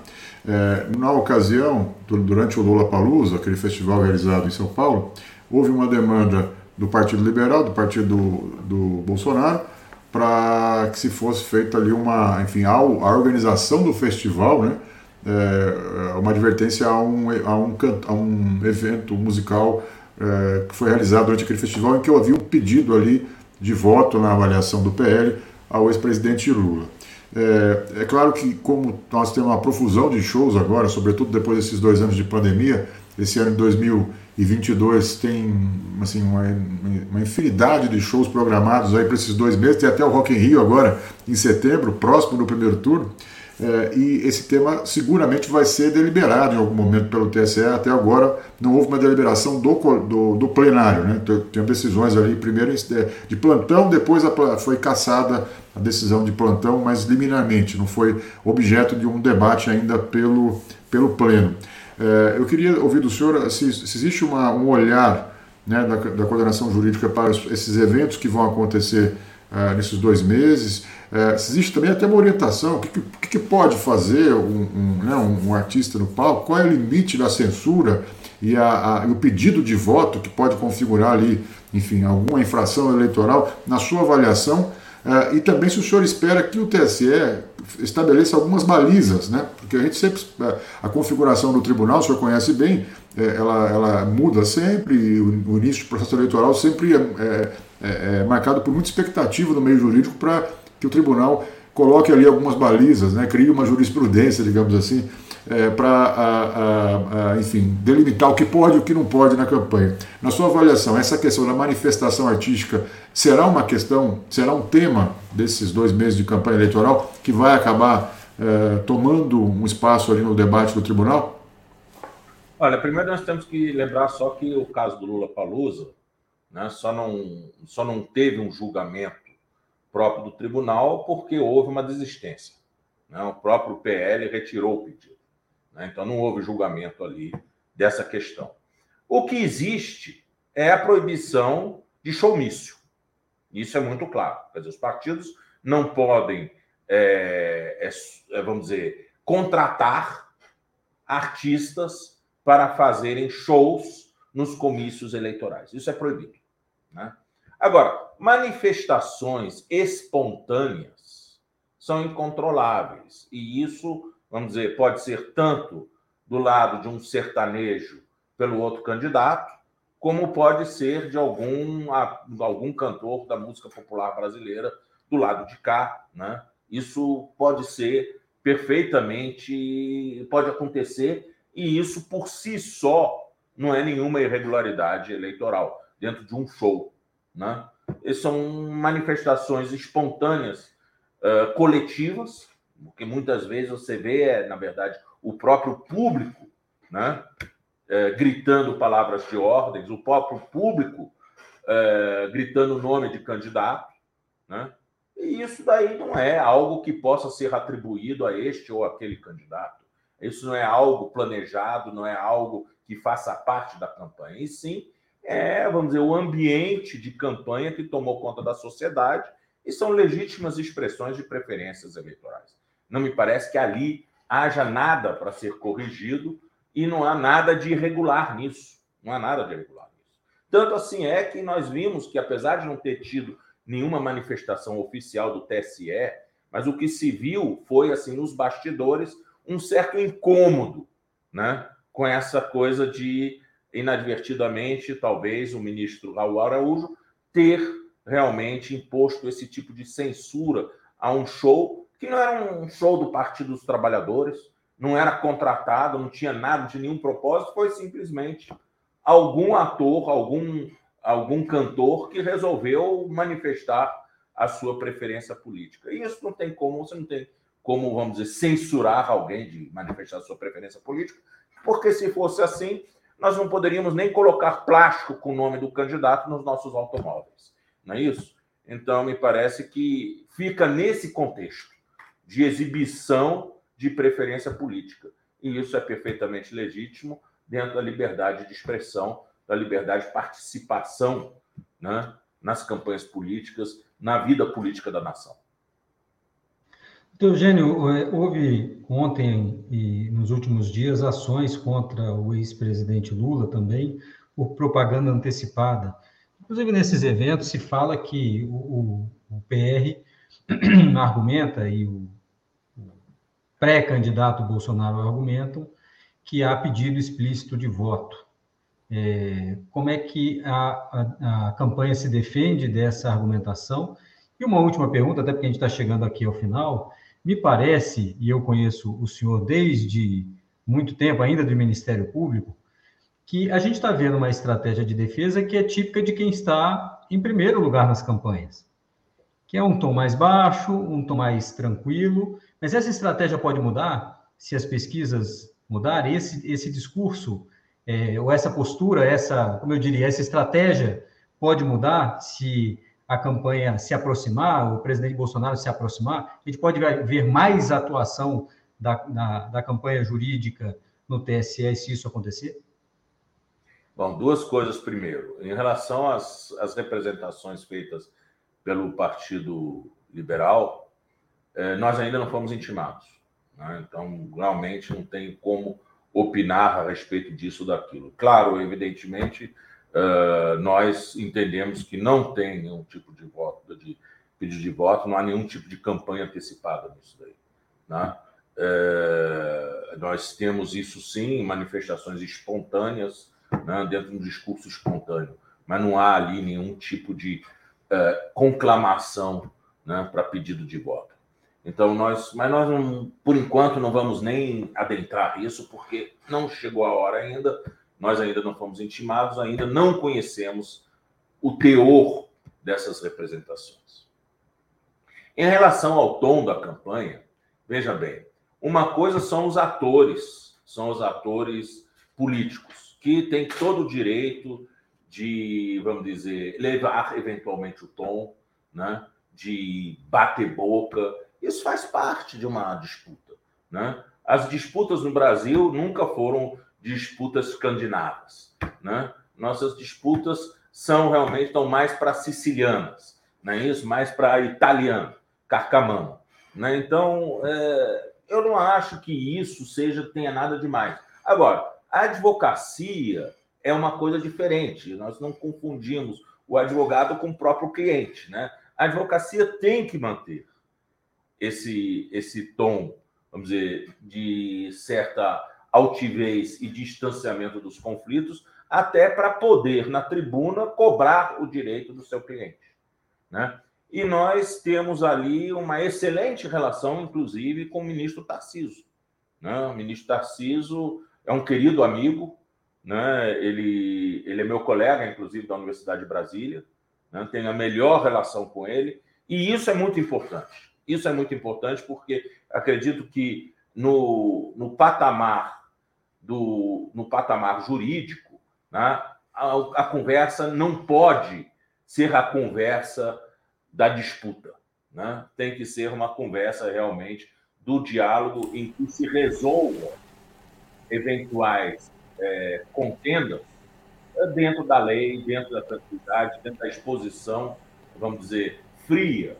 É, na ocasião, durante o Lula Palusa, aquele festival realizado em São Paulo, houve uma demanda do Partido Liberal, do partido do, do Bolsonaro, para que se fosse feita ali uma, enfim, a, a organização do festival, né, é, uma advertência a um, a, um, a um evento musical é, que foi realizado durante aquele festival em que havia um pedido ali de voto na avaliação do PL ao ex-presidente Lula. É, é, claro que, como nós temos uma profusão de shows agora, sobretudo depois desses dois anos de pandemia, esse ano de 2022 tem assim, uma, uma infinidade de shows programados aí para esses dois meses, tem até o Rock in Rio agora, em setembro, próximo do primeiro turno. É, e esse tema seguramente vai ser deliberado em algum momento pelo TSE. Até agora não houve uma deliberação do, do, do plenário. Né? Tem decisões ali, primeiro de plantão, depois a, foi caçada a decisão de plantão, mas liminarmente, não foi objeto de um debate ainda pelo, pelo Pleno. É, eu queria ouvir do senhor se, se existe uma, um olhar né, da, da coordenação jurídica para esses eventos que vão acontecer uh, nesses dois meses. Uh, existe também até uma orientação, o que, que, que pode fazer um, um, né, um, um, artista no palco, qual é o limite da censura e, a, a, e o pedido de voto que pode configurar ali, enfim, alguma infração eleitoral, na sua avaliação, e também se o senhor espera que o TSE estabeleça algumas balizas, né? Porque a gente sempre. A configuração do tribunal, o senhor conhece bem, ela, ela muda sempre, o, o início do processo eleitoral sempre é, é é, é marcado por muita expectativa no meio jurídico para que o tribunal coloque ali algumas balizas, né, crie uma jurisprudência, digamos assim, é, para, enfim, delimitar o que pode e o que não pode na campanha. Na sua avaliação, essa questão da manifestação artística será uma questão, será um tema desses dois meses de campanha eleitoral que vai acabar é, tomando um espaço ali no debate do tribunal? Olha, primeiro nós temos que lembrar só que o caso do Lula Palusa né? só, não, só não teve um julgamento próprio do tribunal porque houve uma desistência. Né? O próprio PL retirou o pedido. Né? Então não houve julgamento ali dessa questão. O que existe é a proibição de showmício. Isso é muito claro. Quer dizer, os partidos não podem, é, é, é vamos dizer, contratar artistas para fazerem shows nos comícios eleitorais. Isso é proibido. Né? Agora, manifestações espontâneas são incontroláveis. E isso, vamos dizer, pode ser tanto do lado de um sertanejo pelo outro candidato, como pode ser de algum, algum cantor da música popular brasileira do lado de cá. Né? Isso pode ser perfeitamente, pode acontecer, e isso por si só não é nenhuma irregularidade eleitoral dentro de um show. Né? São manifestações espontâneas, uh, coletivas, porque muitas vezes você vê, na verdade, o próprio público né? Uh, gritando palavras de ordens, o próprio público uh, gritando o nome de candidato. Né? E isso daí não é algo que possa ser atribuído a este ou aquele candidato. Isso não é algo planejado, não é algo que faça parte da campanha, e sim é, vamos dizer, o ambiente de campanha que tomou conta da sociedade e são legítimas expressões de preferências eleitorais. Não me parece que ali haja nada para ser corrigido e não há nada de irregular nisso. Não há nada de irregular nisso. Tanto assim é que nós vimos que, apesar de não ter tido nenhuma manifestação oficial do TSE, mas o que se viu foi, assim, nos bastidores, um certo incômodo, né? com essa coisa de, inadvertidamente, talvez o ministro Raul Araújo ter realmente imposto esse tipo de censura a um show que não era um show do Partido dos Trabalhadores, não era contratado, não tinha nada de nenhum propósito, foi simplesmente algum ator, algum, algum cantor que resolveu manifestar a sua preferência política. E isso não tem como, você não tem como, vamos dizer, censurar alguém de manifestar sua preferência política, porque se fosse assim, nós não poderíamos nem colocar plástico com o nome do candidato nos nossos automóveis. Não é isso? Então, me parece que fica nesse contexto de exibição de preferência política. E isso é perfeitamente legítimo dentro da liberdade de expressão, da liberdade de participação né, nas campanhas políticas, na vida política da nação. Então, Eugênio, é, houve ontem e nos últimos dias ações contra o ex-presidente Lula também por propaganda antecipada. Inclusive, nesses eventos se fala que o, o, o PR [clears throat] argumenta e o, o pré-candidato Bolsonaro argumentam que há pedido explícito de voto. é, como é que a, a, a, campanha se defende dessa argumentação. E uma última pergunta, até porque a gente está chegando aqui ao final, me parece, e eu conheço o senhor desde muito tempo, ainda do Ministério Público, que a gente está vendo uma estratégia de defesa que é típica de quem está em primeiro lugar nas campanhas, que é um tom mais baixo, um tom mais tranquilo, mas essa estratégia pode mudar se as pesquisas mudarem, esse, esse discurso, é, ou essa postura, essa, como eu diria, essa estratégia pode mudar se a campanha se aproximar, o presidente Bolsonaro se aproximar, a gente pode ver mais atuação da, da, da campanha jurídica no TSE se isso acontecer? Bom, duas coisas primeiro. Em relação às, às representações feitas pelo Partido Liberal, eh, nós ainda não fomos intimados. Né? Então, realmente não tem como opinar a respeito disso ou daquilo. Claro, evidentemente, uh, nós entendemos que não tem nenhum tipo de voto, de pedido de voto, não há nenhum tipo de campanha antecipada nisso daí. Né? Uh, nós temos isso sim, manifestações espontâneas, né, dentro de um discurso espontâneo, mas não há ali nenhum tipo de uh, conclamação né, para pedido de voto. Então nós, mas nós não, por enquanto não vamos nem adentrar isso porque não chegou a hora ainda. Nós ainda não fomos intimados, ainda não conhecemos o teor dessas representações. Em relação ao tom da campanha, veja bem, uma coisa são os atores, são os atores políticos que têm todo o direito de, vamos dizer, levar eventualmente o tom, né? de bater boca, isso faz parte de uma disputa. Né? As disputas no Brasil nunca foram disputas escandinavas. Né? Nossas disputas são realmente estão mais para sicilianas, não é isso? mais para italiano, carcamano. Né? Então, é, eu não acho que isso seja tenha nada demais. Agora, a advocacia é uma coisa diferente. Nós não confundimos o advogado com o próprio cliente. Né? A advocacia tem que manter esse, esse tom, vamos dizer, de certa altivez e distanciamento dos conflitos, até para poder, na tribuna, cobrar o direito do seu cliente. Né? E nós temos ali uma excelente relação, inclusive, com o ministro Tarciso. Né? O ministro Tarciso é um querido amigo, né? ele, ele é meu colega, inclusive, da Universidade de Brasília, né? tenho a melhor relação com ele, e isso é muito importante. Isso é muito importante porque acredito que no, no patamar do no patamar jurídico, né, a, a conversa não pode ser a conversa da disputa, né? Tem que ser uma conversa realmente do diálogo em que se resolvam eventuais é, contendas dentro da lei, dentro da tranquilidade, dentro da exposição, vamos dizer, fria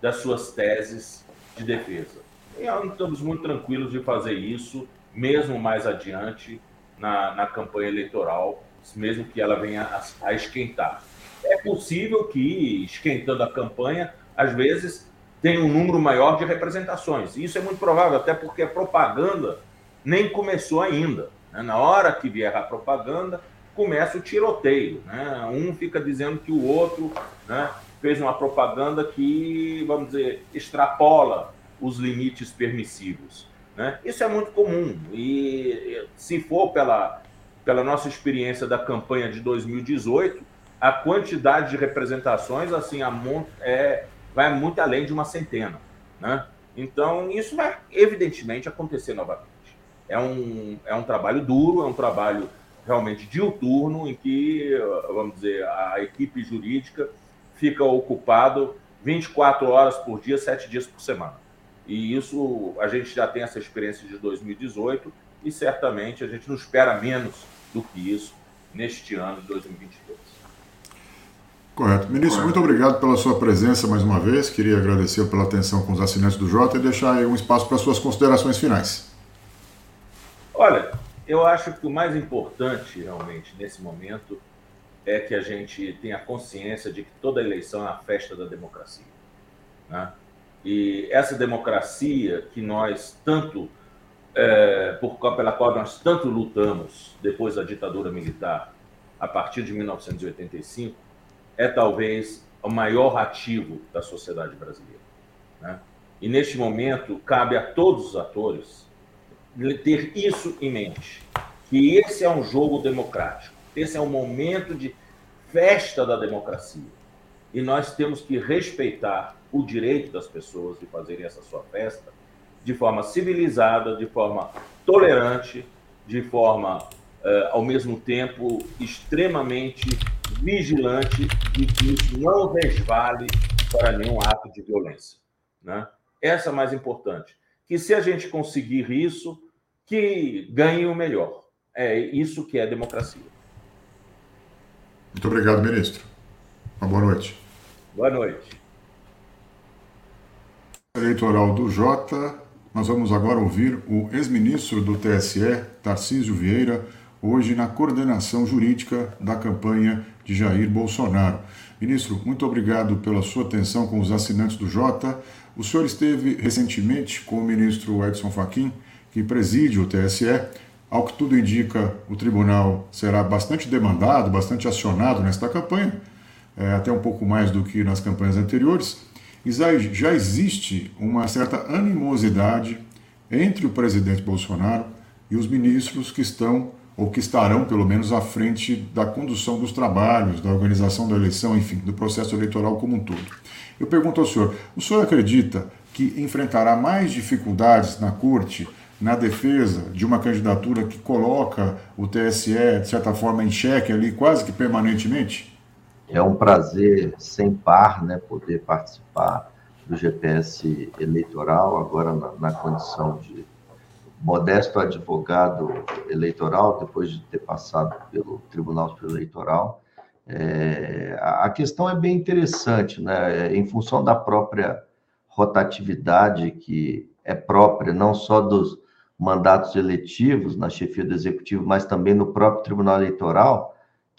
das suas teses de defesa. E estamos muito tranquilos de fazer isso, mesmo mais adiante na, na campanha eleitoral, mesmo que ela venha a, a esquentar. É possível que, esquentando a campanha, às vezes tenha um número maior de representações. Isso é muito provável, até porque a propaganda nem começou ainda. Né? Na hora que vier a propaganda, começa o tiroteio. Né? Um fica dizendo que o outro né, fez uma propaganda que, vamos dizer, extrapola os limites permissivos. Né? Isso é muito comum. E se for pela, pela nossa experiência da campanha de 2018, a quantidade de representações assim a, é, vai muito além de uma centena. Né? Então, isso vai evidentemente acontecer novamente. É um, é um trabalho duro, é um trabalho realmente diuturno, em que, vamos dizer, a equipe jurídica fica ocupado 24 horas por dia, 7 dias por semana. E isso, a gente já tem essa experiência de 2018 e certamente a gente não espera menos do que isso neste ano de 2022. Correto. Ministro, Correto. muito obrigado pela sua presença mais uma vez. Queria agradecer pela atenção com os assinantes do Jota e deixar aí um espaço para suas considerações finais. Olha, eu acho que o mais importante realmente nesse momento é que a gente tenha consciência de que toda eleição é a festa da democracia. Né? E essa democracia que nós tanto, é, por, pela qual nós tanto lutamos depois da ditadura militar, a partir de 1985, é talvez o maior ativo da sociedade brasileira. Né? E neste momento, cabe a todos os atores ter isso em mente, que esse é um jogo democrático, esse é um momento de festa da democracia. E nós temos que respeitar o direito das pessoas de fazerem essa sua festa de forma civilizada, de forma tolerante, de forma, uh, ao mesmo tempo, extremamente vigilante de que isso não resvale para nenhum ato de violência. Né? Essa é a mais importante. Que se a gente conseguir isso, que ganhe o melhor. É isso que é democracia. Muito obrigado, ministro. Uma boa noite. Boa noite. Eleitoral do Jota. Nós vamos agora ouvir o ex-ministro do TSE, Tarcísio Vieira, hoje na coordenação jurídica da campanha de Jair Bolsonaro. Ministro, muito obrigado pela sua atenção com os assinantes do Jota. O senhor esteve recentemente com o ministro Edson Fachin, que preside o TSE. Ao que tudo indica, o tribunal será bastante demandado, bastante acionado nesta campanha, é, até um pouco mais do que nas campanhas anteriores. Já existe uma certa animosidade entre o presidente Bolsonaro e os ministros que estão, ou que estarão, pelo menos, à frente da condução dos trabalhos, da organização da eleição, enfim, do processo eleitoral como um todo. Eu pergunto ao senhor: o senhor acredita que enfrentará mais dificuldades na corte? na defesa de uma candidatura que coloca o TSE, de certa forma, em xeque ali quase que permanentemente? É um prazer sem par, né, poder participar do GPS eleitoral, agora na, na condição de modesto advogado eleitoral, depois de ter passado pelo Tribunal Superior Eleitoral. É, a questão é bem interessante, né? É, em função da própria rotatividade que é própria não só dos mandatos eletivos na chefia do executivo, mas também no próprio Tribunal Eleitoral,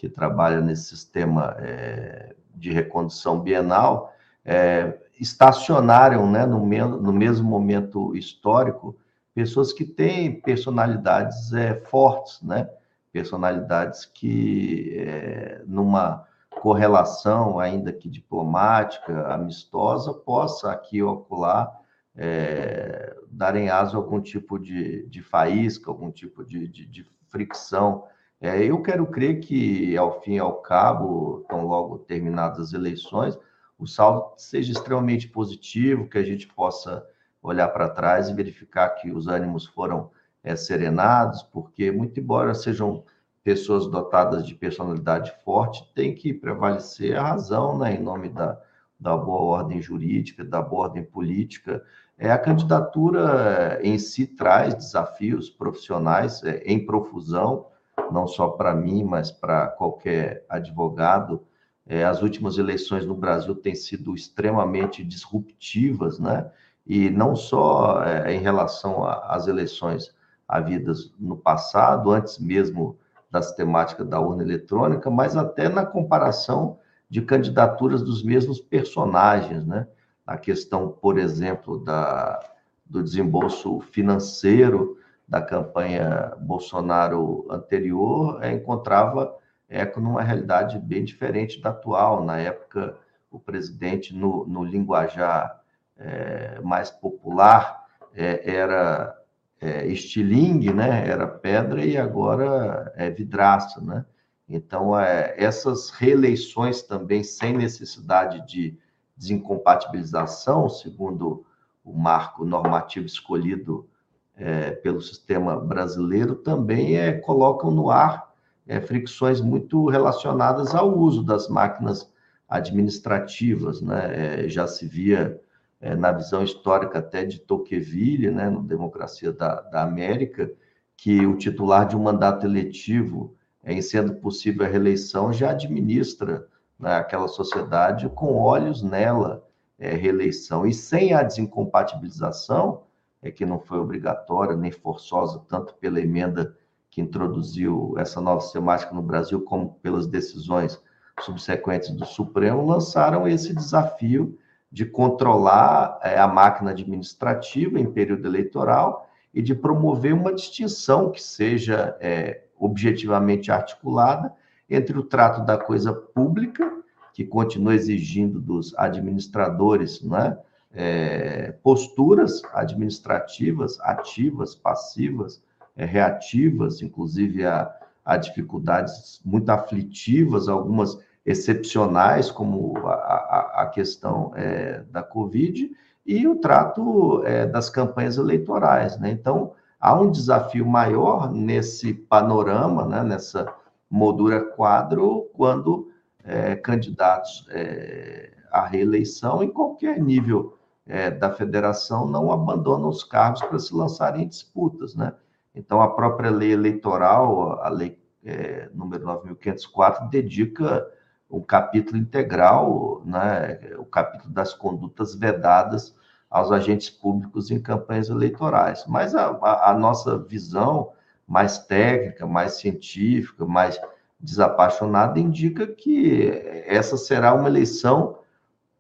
que trabalha nesse sistema é, de recondução bienal, é, estacionaram né, no, no, mesmo momento histórico pessoas que têm personalidades é, fortes, né? personalidades que, é, numa correlação, ainda que diplomática, amistosa, possa aqui acolá é, darem asa a algum tipo de, de faísca, algum tipo de, de, de fricção é, eu quero crer que, ao fim e ao cabo, tão logo terminadas as eleições, o saldo seja extremamente positivo, que a gente possa olhar para trás e verificar que os ânimos foram é, serenados, porque, muito embora sejam pessoas dotadas de personalidade forte, tem que prevalecer a razão, né, em nome da, da boa ordem jurídica, da boa ordem política. É, a candidatura em si traz desafios profissionais é, em profusão, não só para mim, mas para qualquer advogado. É, as últimas eleições no Brasil têm sido extremamente disruptivas, né? E não só é, em relação às eleições havidas no passado, antes mesmo das temáticas da urna eletrônica, mas até na comparação de candidaturas dos mesmos personagens, né? A questão, por exemplo, da, do desembolso financeiro, da campanha Bolsonaro anterior é, encontrava eco numa realidade bem diferente da atual. Na época, o presidente, no, no linguajar é, mais popular, é, era é, estilingue, né? era pedra, e agora é vidraça. Né? Então, é, essas reeleições também, sem necessidade de desincompatibilização, segundo o marco normativo escolhido é, pelo sistema brasileiro também é, colocam no ar é, fricções muito relacionadas ao uso das máquinas administrativas. Né? É, já se via é, na visão histórica até de Tocqueville, né, no Democracia da, da América, que o titular de um mandato eletivo, em sendo possível a reeleição, já administra né, aquela sociedade com olhos nela é, reeleição. E sem a desincompatibilização, é que não foi obrigatória nem forçosa, tanto pela emenda que introduziu essa nova sistemática no Brasil, como pelas decisões subsequentes do Supremo, lançaram esse desafio de controlar é, a máquina administrativa em período eleitoral e de promover uma distinção que seja é, objetivamente articulada entre o trato da coisa pública, que continua exigindo dos administradores né, é, posturas administrativas ativas, passivas, é, reativas, inclusive a, a dificuldades muito aflitivas, algumas excepcionais, como a, a, a questão é, da Covid, e o trato é, das campanhas eleitorais. Né? Então, há um desafio maior nesse panorama, né, nessa moldura quadro, quando é, candidatos é, à reeleição, em qualquer nível é, da federação, não abandonam os cargos para se lançarem em disputas. Né? Então, a própria lei eleitoral, a lei é, número 9.504, dedica um capítulo integral, né, o capítulo das condutas vedadas aos agentes públicos em campanhas eleitorais. Mas a, a, a nossa visão mais técnica, mais científica, mais desapaixonada, indica que essa será uma eleição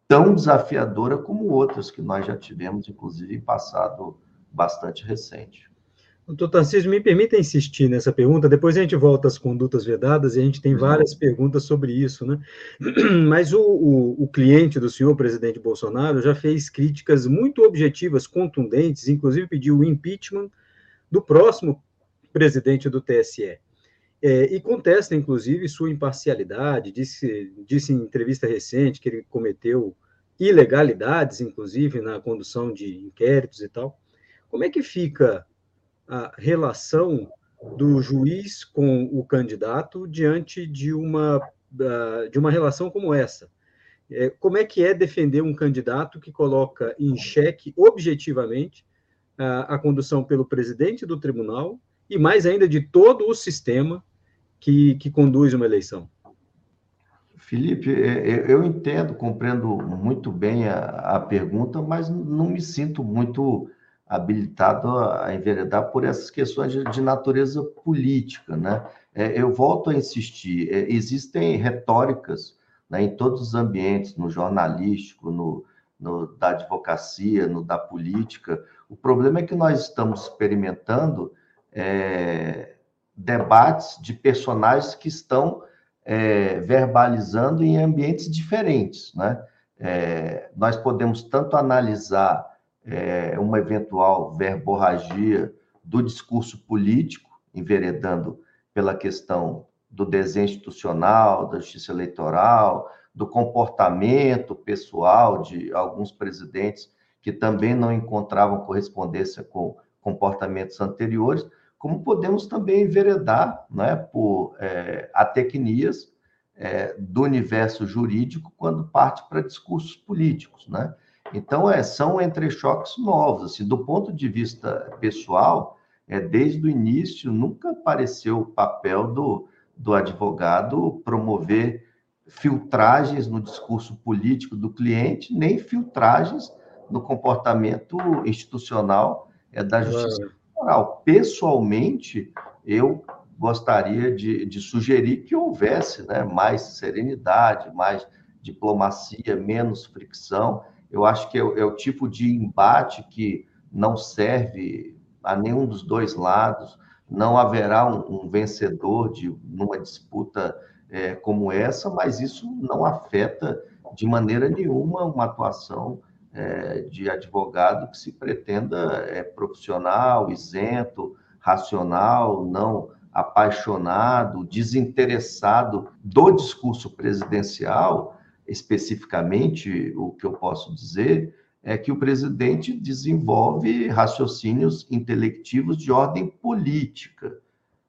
tão desafiadora como outras que nós já tivemos, inclusive em passado bastante recente. Doutor Tarcísio, me permita insistir nessa pergunta, depois a gente volta às condutas vedadas e a gente tem uhum. várias perguntas sobre isso, né? [clears throat] Mas o, o, o, cliente do senhor presidente Bolsonaro já fez críticas muito objetivas, contundentes, inclusive pediu o impeachment do próximo presidente do TSE. É, e contesta, inclusive, sua imparcialidade, disse, disse em entrevista recente que ele cometeu ilegalidades, inclusive, na condução de inquéritos e tal. Como é que fica a relação do juiz com o candidato diante de uma, de uma relação como essa. É, como é que é defender um candidato que coloca em xeque objetivamente a, a condução pelo presidente do tribunal e mais ainda de todo o sistema que, que conduz uma eleição? Felipe, é, é, eu entendo, compreendo muito bem a, a pergunta, mas não me sinto muito habilitado a enveredar por essas questões de, natureza política, né? É, eu volto a insistir, existem retóricas né, em todos os ambientes, no jornalístico, no, no, da advocacia, no da política. O problema é que nós estamos experimentando é, debates de personagens que estão é, verbalizando em ambientes diferentes, né? É, nós podemos tanto analisar é, uma eventual verborragia do discurso político, enveredando pela questão do desenho institucional, da justiça eleitoral, do comportamento pessoal de alguns presidentes que também não encontravam correspondência com comportamentos anteriores, como podemos também enveredar né, por é, atecnias é, do universo jurídico quando parte para discursos políticos, né? Então, é, são entrechoques novos. Assim, do ponto de vista pessoal, é, desde o início, nunca apareceu o papel do, do advogado promover filtragens no discurso político do cliente, nem filtragens no comportamento institucional é, da justiça eleitoral. Pessoalmente, eu gostaria de, de sugerir que houvesse né, mais serenidade, mais diplomacia, menos fricção eu acho que é, é o tipo de embate que não serve a nenhum dos dois lados. Não haverá um, um vencedor de numa disputa é, como essa, mas isso não afeta de maneira nenhuma uma atuação é, de advogado que se pretenda é, profissional, isento, racional, não apaixonado, desinteressado do discurso presidencial especificamente, o que eu posso dizer é que o presidente desenvolve raciocínios intelectivos de ordem política,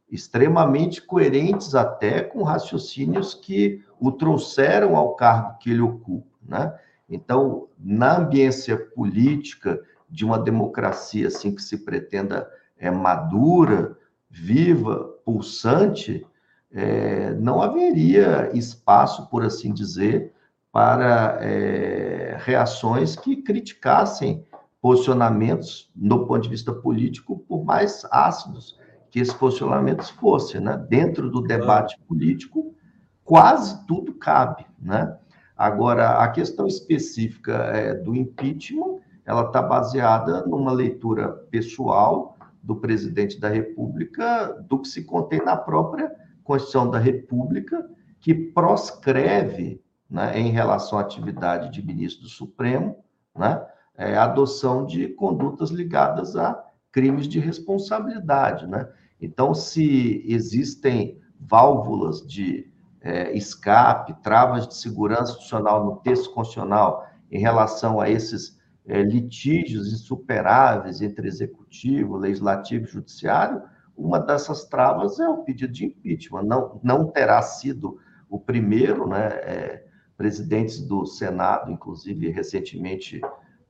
extremamente coerentes até com raciocínios que o trouxeram ao cargo que ele ocupa, né? Então, na ambiência política de uma democracia assim que se pretenda é madura, viva, pulsante, é, não haveria espaço, por assim dizer, para é, reações que criticassem posicionamentos, no ponto de vista político, por mais ácidos que esses posicionamentos fossem. Né? Dentro do debate político, quase tudo cabe. Né? Agora, a questão específica é, do impeachment, ela está baseada numa leitura pessoal do presidente da República do que se contém na própria Constituição da República, que proscreve, né, em relação à atividade de ministro do Supremo, né, é, a adoção de condutas ligadas a crimes de responsabilidade. Né? Então, se existem válvulas de é, escape, travas de segurança institucional no texto constitucional em relação a esses é, litígios insuperáveis entre executivo, legislativo e judiciário, uma dessas travas é o pedido de impeachment. Não, não terá sido o primeiro, né? É, presidentes do Senado, inclusive, recentemente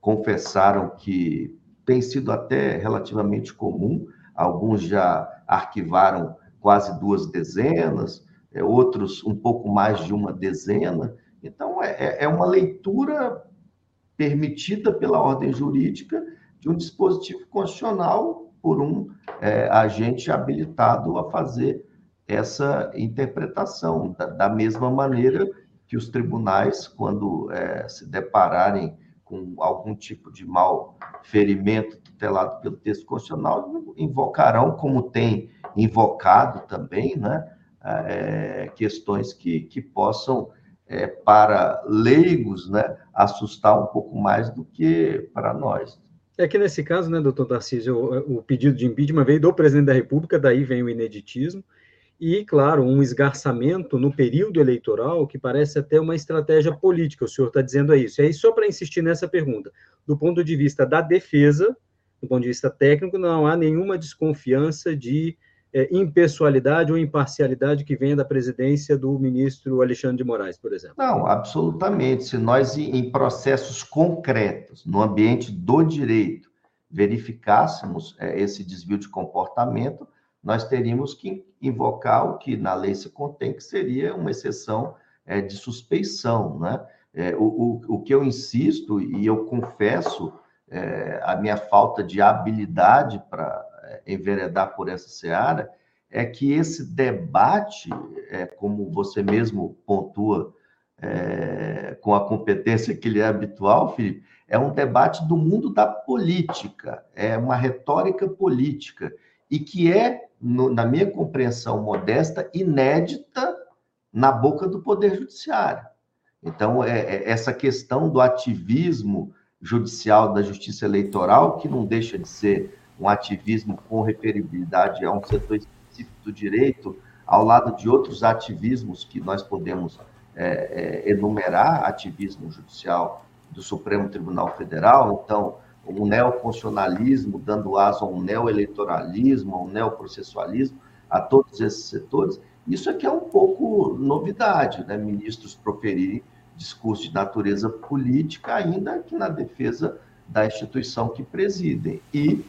confessaram que tem sido até relativamente comum, alguns já arquivaram quase duas dezenas, outros um pouco mais de uma dezena. Então, é, é, é uma leitura permitida pela ordem jurídica de um dispositivo constitucional por um é, agente habilitado a fazer essa interpretação, da, da mesma maneira que os tribunais, quando é, se depararem com algum tipo de mal ferimento tutelado pelo texto constitucional, invocarão, como tem invocado também, né, é, questões que, que possam, é, para leigos, né, assustar um pouco mais do que para nós. É que nesse caso, né, doutor Tarcísio, o, o pedido de impeachment veio do presidente da República, daí vem o ineditismo, e, claro, um esgarçamento no período eleitoral que parece até uma estratégia política, o senhor está dizendo isso. E aí, só para insistir nessa pergunta, do ponto de vista da defesa, do ponto de vista técnico, não há nenhuma desconfiança de é, impessoalidade ou imparcialidade que venha da presidência do ministro Alexandre de Moraes, por exemplo. Não, absolutamente. Se nós, em processos concretos, no ambiente do direito, verificássemos é, esse desvio de comportamento, nós teríamos que invocar o que na lei se contém, que seria uma exceção é, de suspeição. Né? É, o, o, o, que eu insisto, e eu confesso é, a minha falta de habilidade para enveredar por essa seara, é que esse debate, é, como você mesmo pontua, é, com a competência que lhe é habitual, Felipe, é um debate do mundo da política, é uma retórica política, e que é no, na minha compreensão modesta, inédita na boca do Poder Judiciário. Então, é, é essa questão do ativismo judicial da justiça eleitoral, que não deixa de ser um ativismo com referibilidade a um setor específico do direito, ao lado de outros ativismos que nós podemos é, é, enumerar, ativismo judicial do Supremo Tribunal Federal, então, um neoconstitucionalismo, dando asa a um neoeleitoralismo, a um neoprocessualismo, a todos esses setores, isso aqui é um pouco novidade, né? Ministros proferirem discurso de natureza política, ainda que na defesa da instituição que presidem, e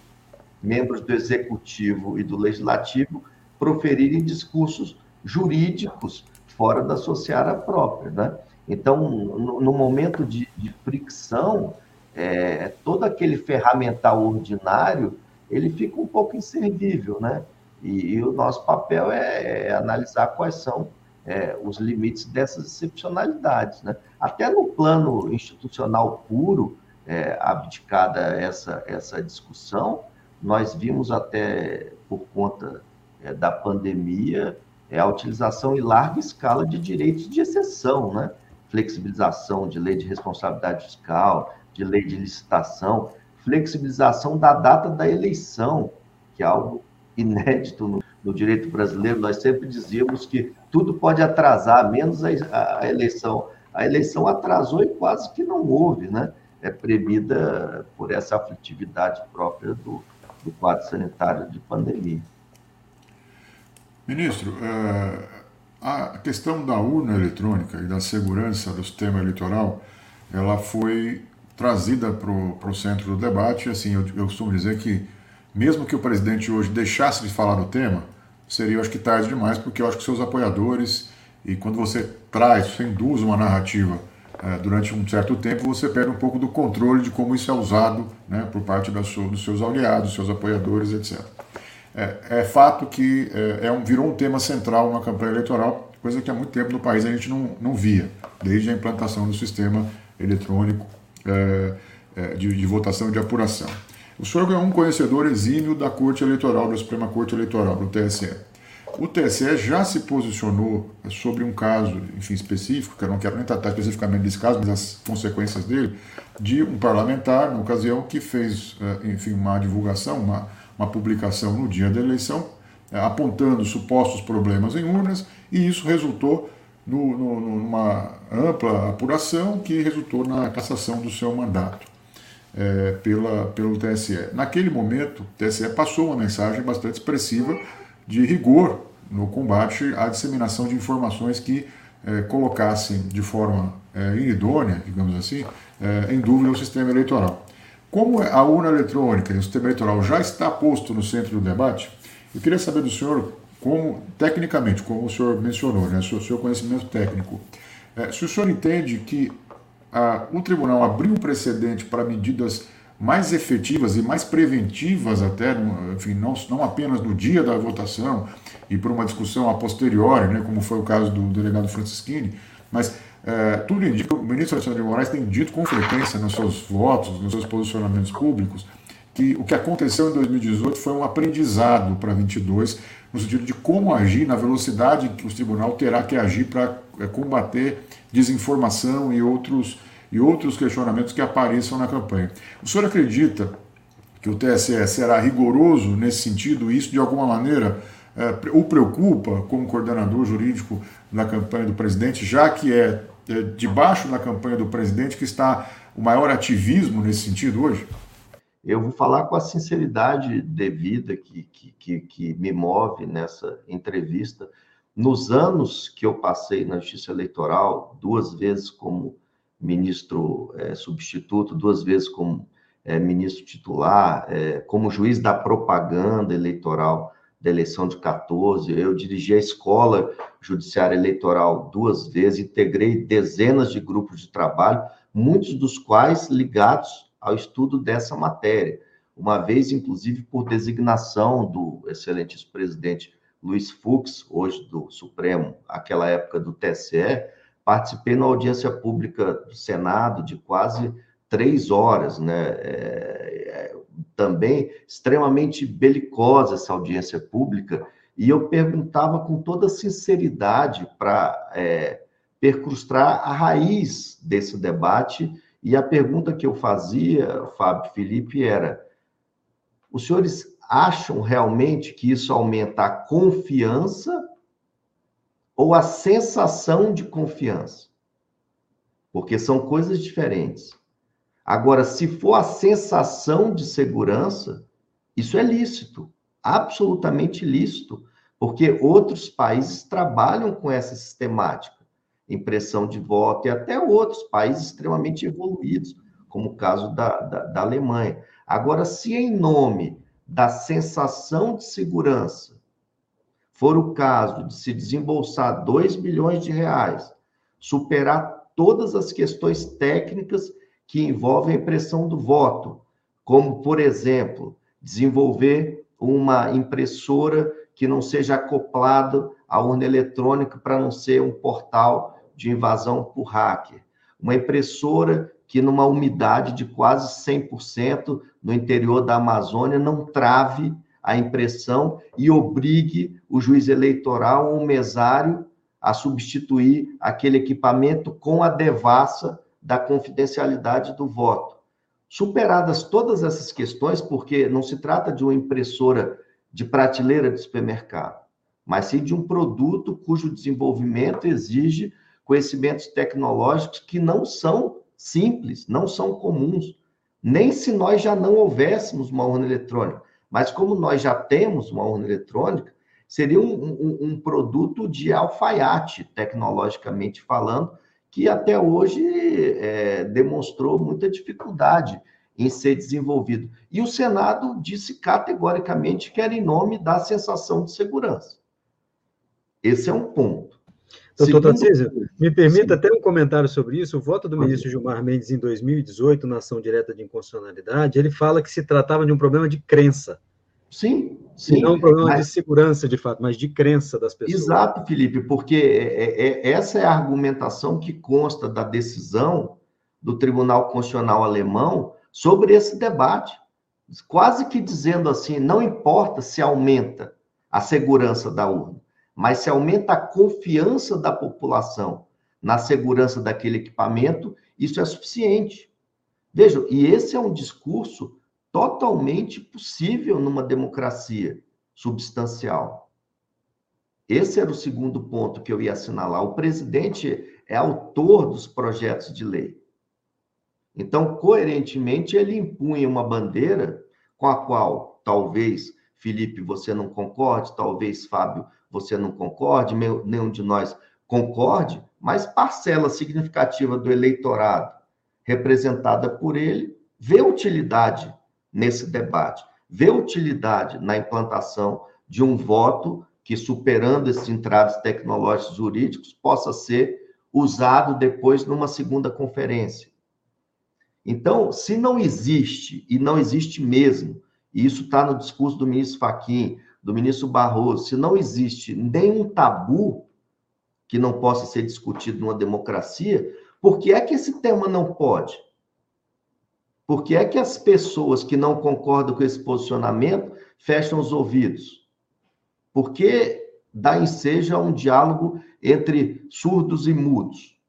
membros do executivo e do legislativo proferirem discursos jurídicos fora da sua seara própria, né? Então, no, no momento de, de fricção, é, todo aquele ferramental ordinário, ele fica um pouco inservível, né? E, e o nosso papel é, é analisar quais são é, os limites dessas excepcionalidades, né? Até no plano institucional puro, é, abdicada essa, essa discussão, nós vimos até por conta é, da pandemia é, a utilização em larga escala de direitos de exceção, né? Flexibilização de lei de responsabilidade fiscal, de lei de licitação, flexibilização da data da eleição, que é algo inédito no, no direito brasileiro. Nós sempre dizíamos que tudo pode atrasar, menos a, a, eleição. A eleição atrasou e quase que não houve, né? É premida por essa aflitividade própria do, do quadro sanitário de pandemia. Ministro, é, a questão da urna eletrônica e da segurança do sistema eleitoral, ela foi trazida para o centro do debate. Assim, eu, eu costumo dizer que, mesmo que o presidente hoje deixasse de falar do tema, seria, eu acho que, tarde demais, porque eu acho que seus apoiadores, e quando você traz, você induz uma narrativa durante um certo tempo, você perde um pouco do controle de como isso é usado né, por parte sua, dos seus aliados, seus apoiadores, etc. É, é fato que é, é, um, virou um tema central na campanha eleitoral, coisa que há muito tempo no país a gente não, não via, desde a implantação do sistema eletrônico é, é, de, de, votação de apuração. O senhor é um conhecedor exímio da Corte Eleitoral, da Suprema Corte Eleitoral, do TSE. O TSE já se posicionou sobre um caso, enfim, específico, que eu não quero nem tratar especificamente desse caso, mas as consequências dele, de um parlamentar, na ocasião, que fez, eh, enfim, uma divulgação, uma, uma publicação no dia da eleição, eh, apontando supostos problemas em urnas, e isso resultou no, no, numa ampla apuração que resultou na cassação do seu mandato é, pela, pelo TSE. Naquele momento, o TSE passou uma mensagem bastante expressiva de rigor no combate à disseminação de informações que é, colocassem de forma é, inidônea, digamos assim, é, em dúvida o sistema eleitoral. Como a urna eletrônica e o sistema eleitoral já está posto no centro do debate, eu queria saber do senhor como, tecnicamente, como o senhor mencionou, né, o seu conhecimento técnico, é, se o senhor entende que a, o tribunal abriu um precedente para medidas mais efetivas e mais preventivas até, enfim, não, não apenas no dia da votação e por uma discussão a posteriori, né, como foi o caso do delegado Francisquini, mas é, tudo indica que o ministro Alexandre de Moraes tem dito com frequência nos seus votos, nos seus posicionamentos públicos, que o que aconteceu em 2018 foi um aprendizado para 22 no sentido de como agir, na velocidade que o tribunal terá que agir para é, combater desinformação e outros, e outros questionamentos que apareçam na campanha. O senhor acredita que o TSE será rigoroso nesse sentido e isso, de alguma maneira, é, o preocupa como coordenador jurídico da campanha do presidente, já que é, é debaixo da campanha do presidente que está o maior ativismo nesse sentido hoje? eu vou falar com a sinceridade devida que, que, que, que, me move nessa entrevista. Nos anos que eu passei na Justiça Eleitoral, duas vezes como ministro é, substituto, duas vezes como é, ministro titular, é, como juiz da propaganda eleitoral da eleição de 14, eu dirigi a escola judiciária eleitoral duas vezes, integrei dezenas de grupos de trabalho, muitos dos quais ligados ao estudo dessa matéria, uma vez, inclusive, por designação do excelente presidente Luiz Fux, hoje do Supremo, aquela época do TSE, participei na audiência pública do Senado de quase três horas, né? É, é, também extremamente belicosa essa audiência pública, e eu perguntava com toda sinceridade para é, percrustar a raiz desse debate e a pergunta que eu fazia, Fábio Felipe, era: os senhores acham realmente que isso aumenta a confiança ou a sensação de confiança? Porque são coisas diferentes. Agora, se for a sensação de segurança, isso é lícito, absolutamente lícito, porque outros países trabalham com essa sistemática impressão de voto, e até outros países extremamente evoluídos, como o caso da, da, da Alemanha. Agora, se em nome da sensação de segurança for o caso de se desembolsar 2 bilhões de reais, superar todas as questões técnicas que envolvem a impressão do voto, como, por exemplo, desenvolver uma impressora que não seja acoplada à urna eletrônica para não ser um portal de invasão por hacker. Uma impressora que, numa umidade de quase 100% no interior da Amazônia, não trave a impressão e obrigue o juiz eleitoral o mesário a substituir aquele equipamento com a devassa da confidencialidade do voto. Superadas todas essas questões, porque não se trata de uma impressora de prateleira de supermercado, mas sim de um produto cujo desenvolvimento exige conhecimentos tecnológicos que não são simples, não são comuns. Nem se nós já não houvéssemos uma urna eletrônica. Mas como nós já temos uma urna eletrônica, seria um, um, um produto de alfaiate, tecnologicamente falando, que até hoje é, demonstrou muita dificuldade em ser desenvolvido. E o Senado disse categoricamente que era em nome da sensação de segurança. Esse é um ponto. Doutor Tarcísio, me permita sim. até um comentário sobre isso. O voto do ministro Gilmar Mendes em 2018, na ação direta de inconstitucionalidade, ele fala que se tratava de um problema de crença. Sim, sim. E não um problema mas... de segurança, de fato, mas de crença das pessoas. Exato, Felipe, porque é, é, é, essa é a argumentação que consta da decisão do Tribunal Constitucional Alemão sobre esse debate. Quase que dizendo assim, não importa se aumenta a segurança da urna mas se aumenta a confiança da população na segurança daquele equipamento, isso é suficiente. Vejam, e esse é um discurso totalmente possível numa democracia substancial. Esse era o segundo ponto que eu ia assinalar. O presidente é autor dos projetos de lei. Então, coerentemente, ele impunha uma bandeira com a qual talvez, Felipe, você não concorde, talvez, Fábio, você não concorde, nenhum de nós concorde, mas parcela significativa do eleitorado representada por ele vê utilidade nesse debate, vê utilidade na implantação de um voto que, superando esses entraves tecnológicos jurídicos, possa ser usado depois numa segunda conferência. Então, se não existe, e não existe mesmo, e isso está no discurso do ministro Faquim, do ministro Barroso, se não existe nenhum tabu que não possa ser discutido numa democracia, por que é que esse tema não pode? Por que é que as pessoas que não concordam com esse posicionamento fecham os ouvidos? Porque dá ensejo a um diálogo entre surdos e mudos.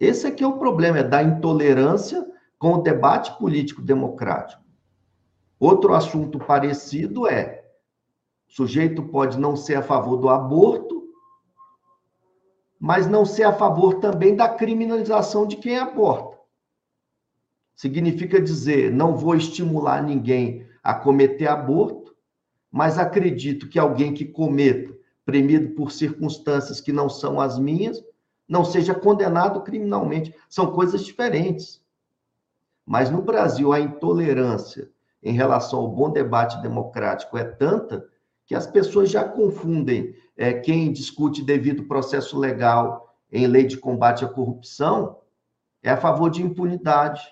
Esse aqui é o problema, é da intolerância com o debate político democrático. Outro assunto parecido é: o sujeito pode não ser a favor do aborto, mas não ser a favor também da criminalização de quem aborta. Significa dizer, não vou estimular ninguém a cometer aborto, mas acredito que alguém que cometa, premido por circunstâncias que não são as minhas, não seja condenado criminalmente. São coisas diferentes. Mas no Brasil, a intolerância em relação ao bom debate democrático é tanta que as pessoas já confundem é, quem discute devido processo legal em lei de combate à corrupção é a favor de impunidade.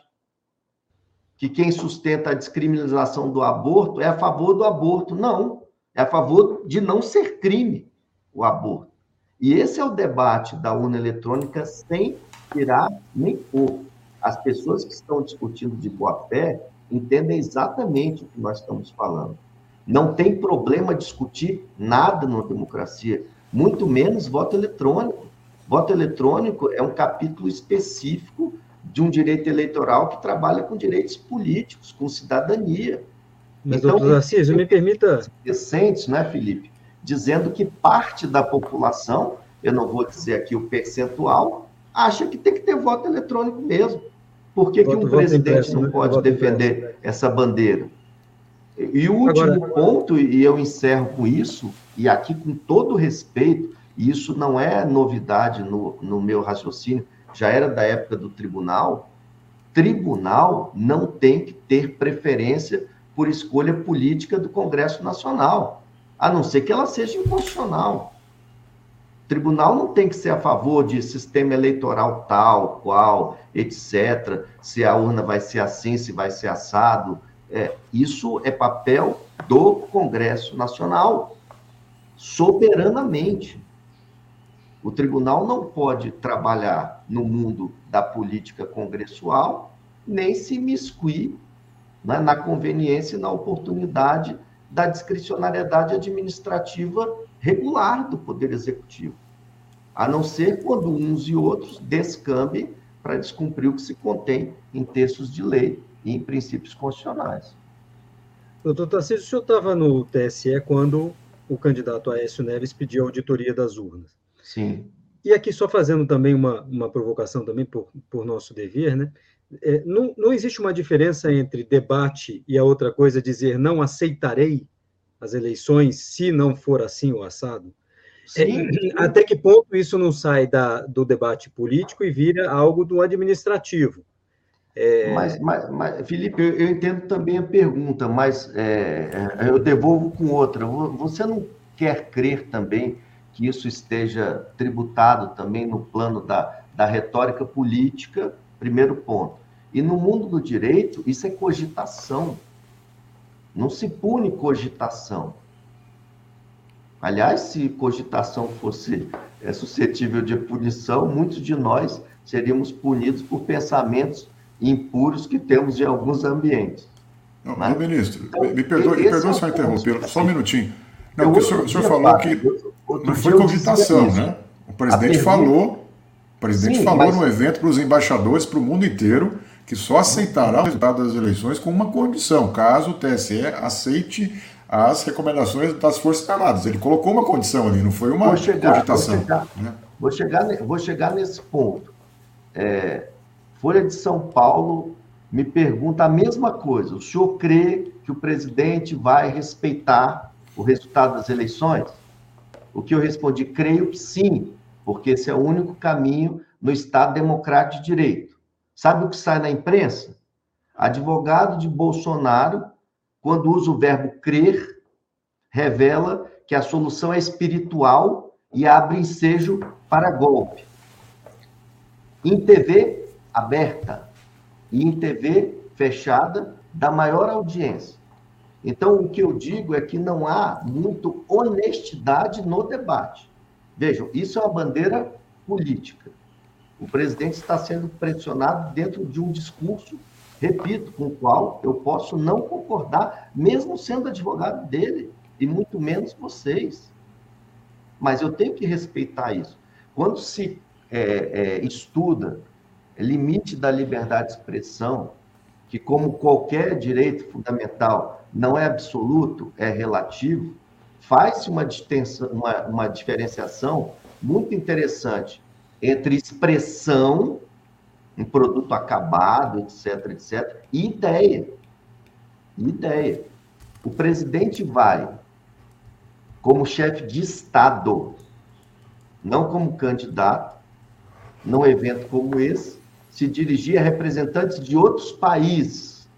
Que quem sustenta a descriminalização do aborto é a favor do aborto. Não, é a favor de não ser crime o aborto. E esse é o debate da urna eletrônica sem tirar nem pôr as pessoas que estão discutindo de boa fé entendem exatamente o que nós estamos falando. Não tem problema discutir nada numa democracia, muito menos voto eletrônico. Voto eletrônico é um capítulo específico de um direito eleitoral que trabalha com direitos políticos, com cidadania. Mas, então, doutor Assis, me permita. Recentes, né, Felipe? Dizendo que parte da população, eu não vou dizer aqui o percentual, acha que tem que ter voto eletrônico mesmo. Por que, que um presidente não né? pode defender essa bandeira? E o último Agora... ponto, e eu encerro com isso, e aqui com todo respeito, e isso não é novidade no, no meu raciocínio, já era da época do tribunal, tribunal não tem que ter preferência por escolha política do Congresso Nacional, a não ser que ela seja inconstitucional tribunal não tem que ser a favor de sistema eleitoral tal, qual, etc., se a urna vai ser assim, se vai ser assado. É, isso é papel do Congresso Nacional, soberanamente. O tribunal não pode trabalhar no mundo da política congressual, nem se miscuir né, na conveniência e na oportunidade da discricionariedade administrativa regular do Poder Executivo a não ser quando uns e outros descambem para descumprir o que se contém em textos de lei e em princípios constitucionais. Doutor Tarcísio, o senhor estava no TSE quando o candidato Aécio Neves pediu a auditoria das urnas. Sim. E aqui, só fazendo também uma, uma provocação também por, por nosso dever, né? É, não, não existe uma diferença entre debate e a outra coisa dizer não aceitarei as eleições se não for assim o assado? É, até que ponto isso não sai da, do debate político e vira algo do administrativo? É... Mas, mas, mas, Felipe, eu, eu, entendo também a pergunta, mas é, é, eu devolvo com outra. Você não quer crer também que isso esteja tributado também no plano da, da retórica política? Primeiro ponto. E no mundo do direito, isso é cogitação. Não se pune cogitação. Aliás, se cogitação fosse é, suscetível de punição, muitos de nós seríamos punidos por pensamentos impuros que temos em alguns ambientes. Não, Mas, ministro, então, me perdoe, me perdoe é só interromper, só um minutinho. Não, porque o senhor, o senhor falou que não foi cogitação, né? O presidente pergunta... falou, o presidente Sim, falou mas... no evento para os embaixadores, para o mundo inteiro, que só aceitará o resultado das eleições com uma condição, caso o TSE aceite as recomendações das Forças Armadas. Ele colocou uma condição ali, não foi uma vou chegar, cogitação. Vou chegar, né? vou chegar, vou chegar nesse ponto. É, Folha de São Paulo me pergunta a mesma coisa. O senhor crê que o presidente vai respeitar o resultado das eleições? O que eu respondi, creio que sim, porque esse é o único caminho no Estado democrático de direito. Sabe o que sai na imprensa? Advogado de Bolsonaro, quando usa o verbo crer, revela que a solução é espiritual e abre ensejo para golpe. Em TV aberta e em TV fechada, da maior audiência. Então, o que eu digo é que não há muito honestidade no debate. Vejam, isso é uma bandeira política. O presidente está sendo pressionado dentro de um discurso, repito, com o qual eu posso não concordar, mesmo sendo advogado dele, e muito menos vocês. Mas eu tenho que respeitar isso. Quando se é, é, estuda limite da liberdade de expressão, que, como qualquer direito fundamental, não é absoluto, é relativo, faz-se uma, uma, uma diferenciação muito interessante entre expressão, um produto acabado, etc., etc., e ideia. Ideia. O presidente vai, como chefe de Estado, não como candidato, num evento como esse, se dirigir a representantes de outros países,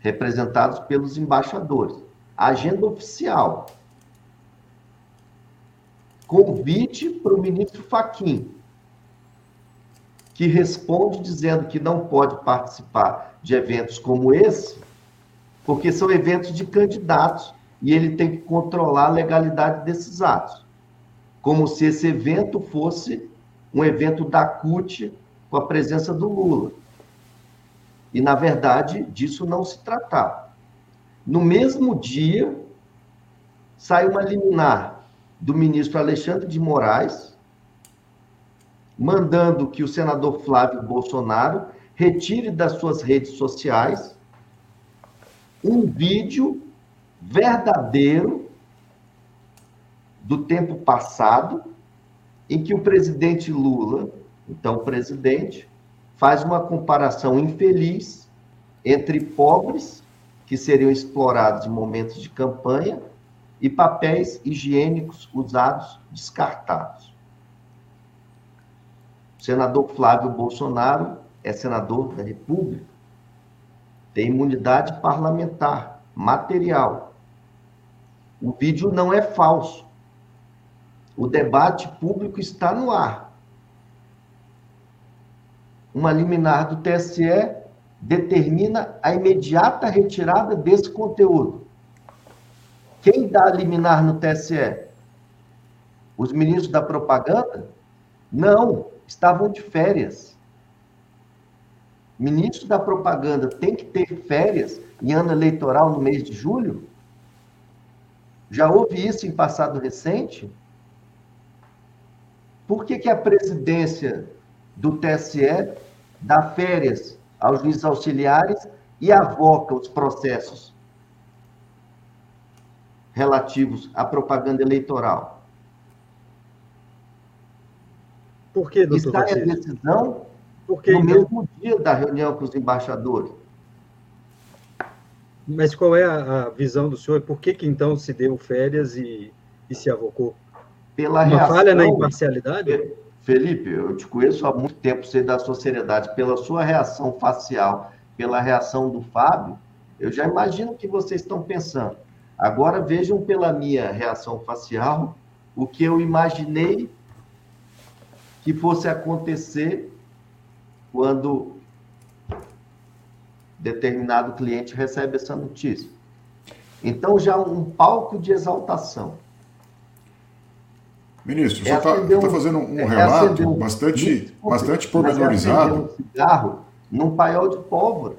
representados pelos embaixadores. Agenda oficial. Convite para o ministro Faquim, que responde dizendo que não pode participar de eventos como esse, porque são eventos de candidatos e ele tem que controlar a legalidade desses atos. Como se esse evento fosse um evento da CUT com a presença do Lula. E, na verdade, disso não se tratava. No mesmo dia, sai uma liminar do ministro Alexandre de Moraes, mandando que o senador Flávio Bolsonaro retire das suas redes sociais um vídeo verdadeiro do tempo passado, em que o presidente Lula então, o presidente faz uma comparação infeliz entre pobres, que seriam explorados em momentos de campanha, e papéis higiênicos usados descartados. O senador Flávio Bolsonaro é senador da República, tem imunidade parlamentar, material. O vídeo não é falso. O debate público está no ar uma liminar do TSE determina a imediata retirada desse conteúdo. Quem dá a liminar no TSE? Os ministros da propaganda? Não, estavam de férias. Ministro da propaganda tem que ter férias em ano eleitoral no mês de julho? Já houve isso em passado recente? Por que, que a presidência do TSE dá férias aos juízes auxiliares e avoca os processos relativos à propaganda eleitoral. Por que, doutor Está a decisão que, no então? mesmo dia da reunião com os embaixadores. Mas qual é a, a visão do senhor? Por que, que então se deu férias e, e se avocou? Pela Uma reação, falha na imparcialidade? Felipe, eu te conheço há muito tempo, sei da sociedade, pela sua reação facial, pela reação do Fábio, eu já imagino o que vocês estão pensando. Agora vejam pela minha reação facial o que eu imaginei que fosse acontecer quando determinado cliente recebe essa notícia. Então, já um palco de exaltação. Ministro, é você está tá fazendo um é relato um, bastante, bastante pormenorizado. É um cigarro num paiol de pólvora.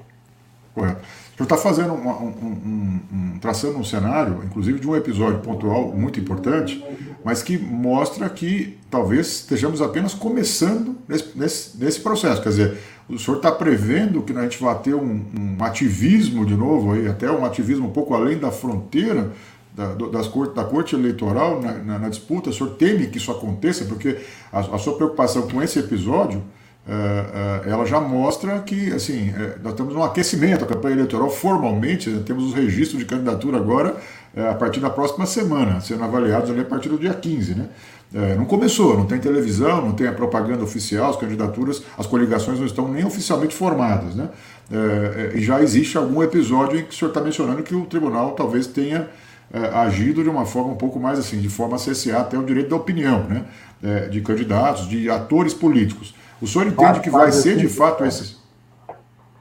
Correto. O senhor está fazendo um, um, um, traçando um cenário, inclusive de um episódio pontual muito importante, mas que mostra que talvez estejamos apenas começando nesse, nesse, nesse processo. Quer dizer, o senhor está prevendo que a gente vai ter um, um, ativismo de novo, aí, até um ativismo um pouco além da fronteira da, das da corte eleitoral na, na, na, disputa? O senhor teme que isso aconteça? Porque a, a sua preocupação com esse episódio é, é, ela já mostra que assim é, nós temos um aquecimento. A campanha eleitoral, formalmente, né, temos os registros de candidatura agora a partir da próxima semana, sendo avaliados ali a partir do dia 15. Né? não começou, não tem televisão, não tem a propaganda oficial, as candidaturas, as coligações não estão nem oficialmente formadas. Né? e já existe algum episódio em que o senhor está mencionando que o tribunal talvez tenha agido de uma forma um pouco mais assim, de forma a cessear até o direito da opinião né? de candidatos, de atores políticos. O senhor entende que vai ser de fato esses.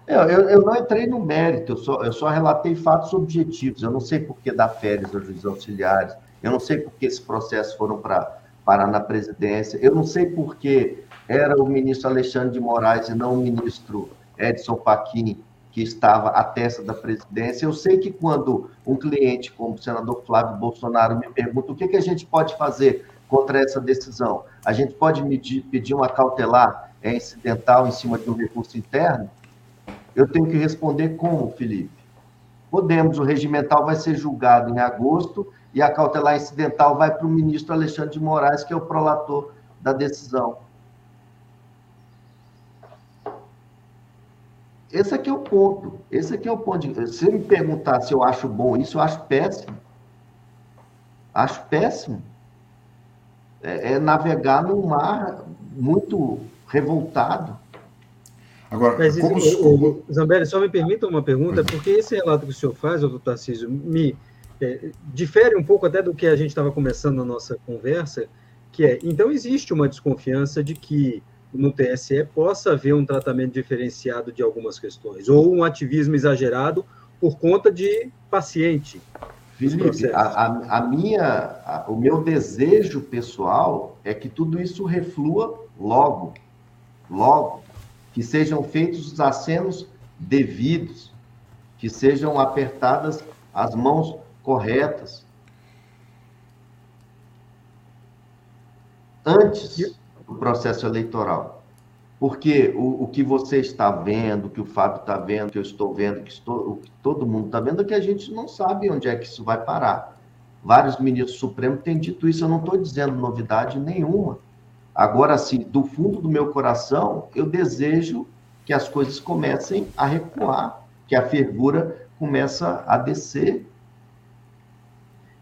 Eu, eu, eu, não entrei no mérito, eu só, eu só relatei fatos objetivos. Eu não sei por que dar férias aos juízes auxiliares, eu não sei por que esses processos foram para parar na presidência, eu não sei por que era o ministro Alexandre de Moraes e não o ministro Edson Fachin que estava à testa da presidência. Eu sei que quando um cliente como o senador Flávio Bolsonaro me pergunta o que, que a gente pode fazer contra essa decisão, a gente pode medir, pedir uma cautelar é incidental em cima de um recurso interno, eu tenho que responder como, Felipe? Podemos, o regimental vai ser julgado em agosto e a cautelar incidental vai para o ministro Alexandre de Moraes, que é o prolator da decisão. Esse aqui é o ponto. Esse aqui é o ponto. Se me perguntar se eu acho bom isso, eu acho péssimo. Acho péssimo. É, é navegar num mar muito revoltado. Agora, Mas, como... o, o, Zambelli, só me permita uma pergunta, porque esse relato que o senhor faz, doutor Tarcísio, me é, difere um pouco até do que a gente estava começando na nossa conversa, que é, então existe uma desconfiança de que no TSE possa haver um tratamento diferenciado de algumas questões, ou um ativismo exagerado por conta de paciente. Felipe, a, a, a, minha, a, o meu desejo pessoal é que tudo isso reflua logo logo, que sejam feitos os acenos devidos, que sejam apertadas as mãos corretas. Antes do processo eleitoral. Porque o, o que você está vendo, o que o Fábio está vendo, o que eu estou vendo, que estou, o que todo mundo está vendo, é que a gente não sabe onde é que isso vai parar. Vários ministros supremos têm dito isso, eu não estou dizendo novidade nenhuma. Agora, assim, do fundo do meu coração, eu desejo que as coisas comecem a recuar, que a fervura começa a descer.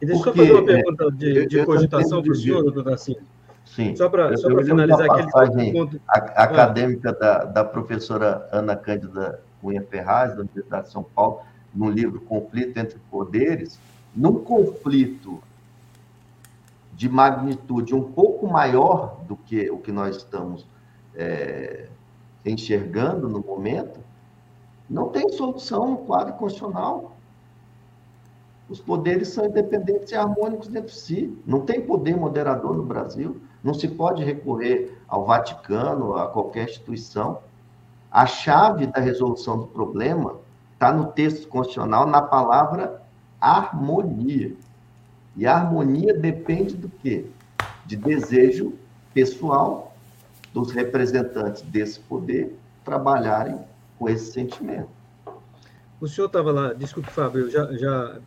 E deixa Porque, eu fazer uma pergunta de, de cogitação para o senhor, doutor Tarcísio. Sim. Só para finalizar aquele ponto. acadêmica da, da professora Ana Cândida Cunha Ferraz, da Universidade de São Paulo, no livro Conflito entre Poderes, num conflito de magnitude um pouco maior do que o que nós estamos é, enxergando no momento, não tem solução no quadro constitucional. Os poderes são independentes e harmônicos dentro de si. Não tem poder moderador no Brasil. Não se pode recorrer ao Vaticano, a qualquer instituição. A chave da resolução do problema está no texto constitucional, na palavra harmonia. E a harmonia depende do quê? De desejo pessoal dos representantes desse poder trabalharem com esse sentimento. O senhor estava lá, desculpe, Fábio, eu já, já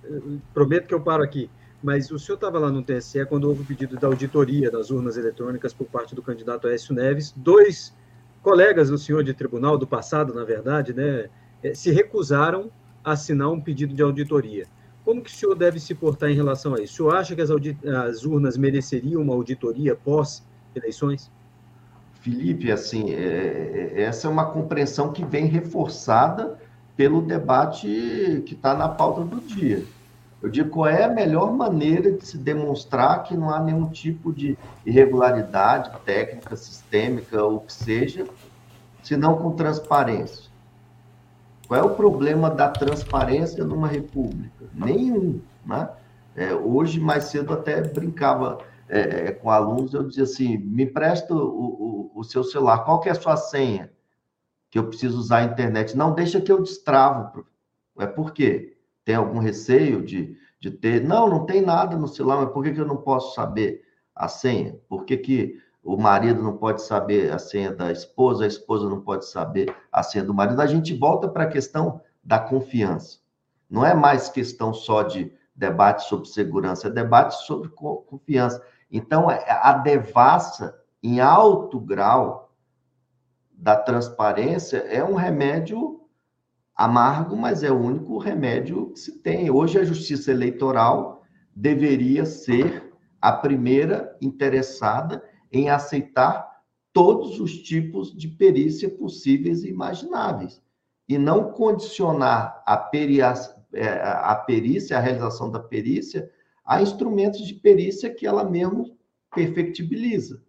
prometo que eu paro aqui, mas o senhor estava lá no TSE quando houve o pedido da auditoria das urnas eletrônicas por parte do candidato Aécio Neves. Dois colegas do senhor de tribunal, do passado, na verdade, né, eh, se recusaram a assinar um pedido de auditoria. Como que o senhor deve se portar em relação a isso? O senhor acha que as, as urnas mereceriam uma auditoria pós-eleições? Felipe, assim, é, é, essa é uma compreensão que vem reforçada pelo debate que está na pauta do dia. Eu digo qual é a melhor maneira de se demonstrar que não há nenhum tipo de irregularidade técnica, sistêmica, ou que seja, senão com transparência. Qual é o problema da transparência numa república? Nenhum. Né? É, hoje, mais cedo, até brincava é, é com alunos, eu dizia assim, me empresta o, o, o, seu celular, qual que é a sua senha? Que eu preciso usar a internet. Não, deixa que eu destravo, É por quê? Tem algum receio de, de ter. Não, não tem nada no celular, mas por que, que eu não posso saber a senha? Por que, que o marido não pode saber a senha da esposa, a esposa não pode saber a senha do marido? A gente volta para a questão da confiança. Não é mais questão só de debate sobre segurança, é debate sobre confiança. Então, é, a devassa, em alto grau da transparência, é um remédio amargo, mas é o único remédio que se tem. Hoje, a justiça eleitoral deveria ser a primeira interessada em aceitar todos os tipos de perícia possíveis e imagináveis, e não condicionar a, peria, é, a perícia, a realização da perícia, a instrumentos de perícia que ela mesmo perfectibiliza.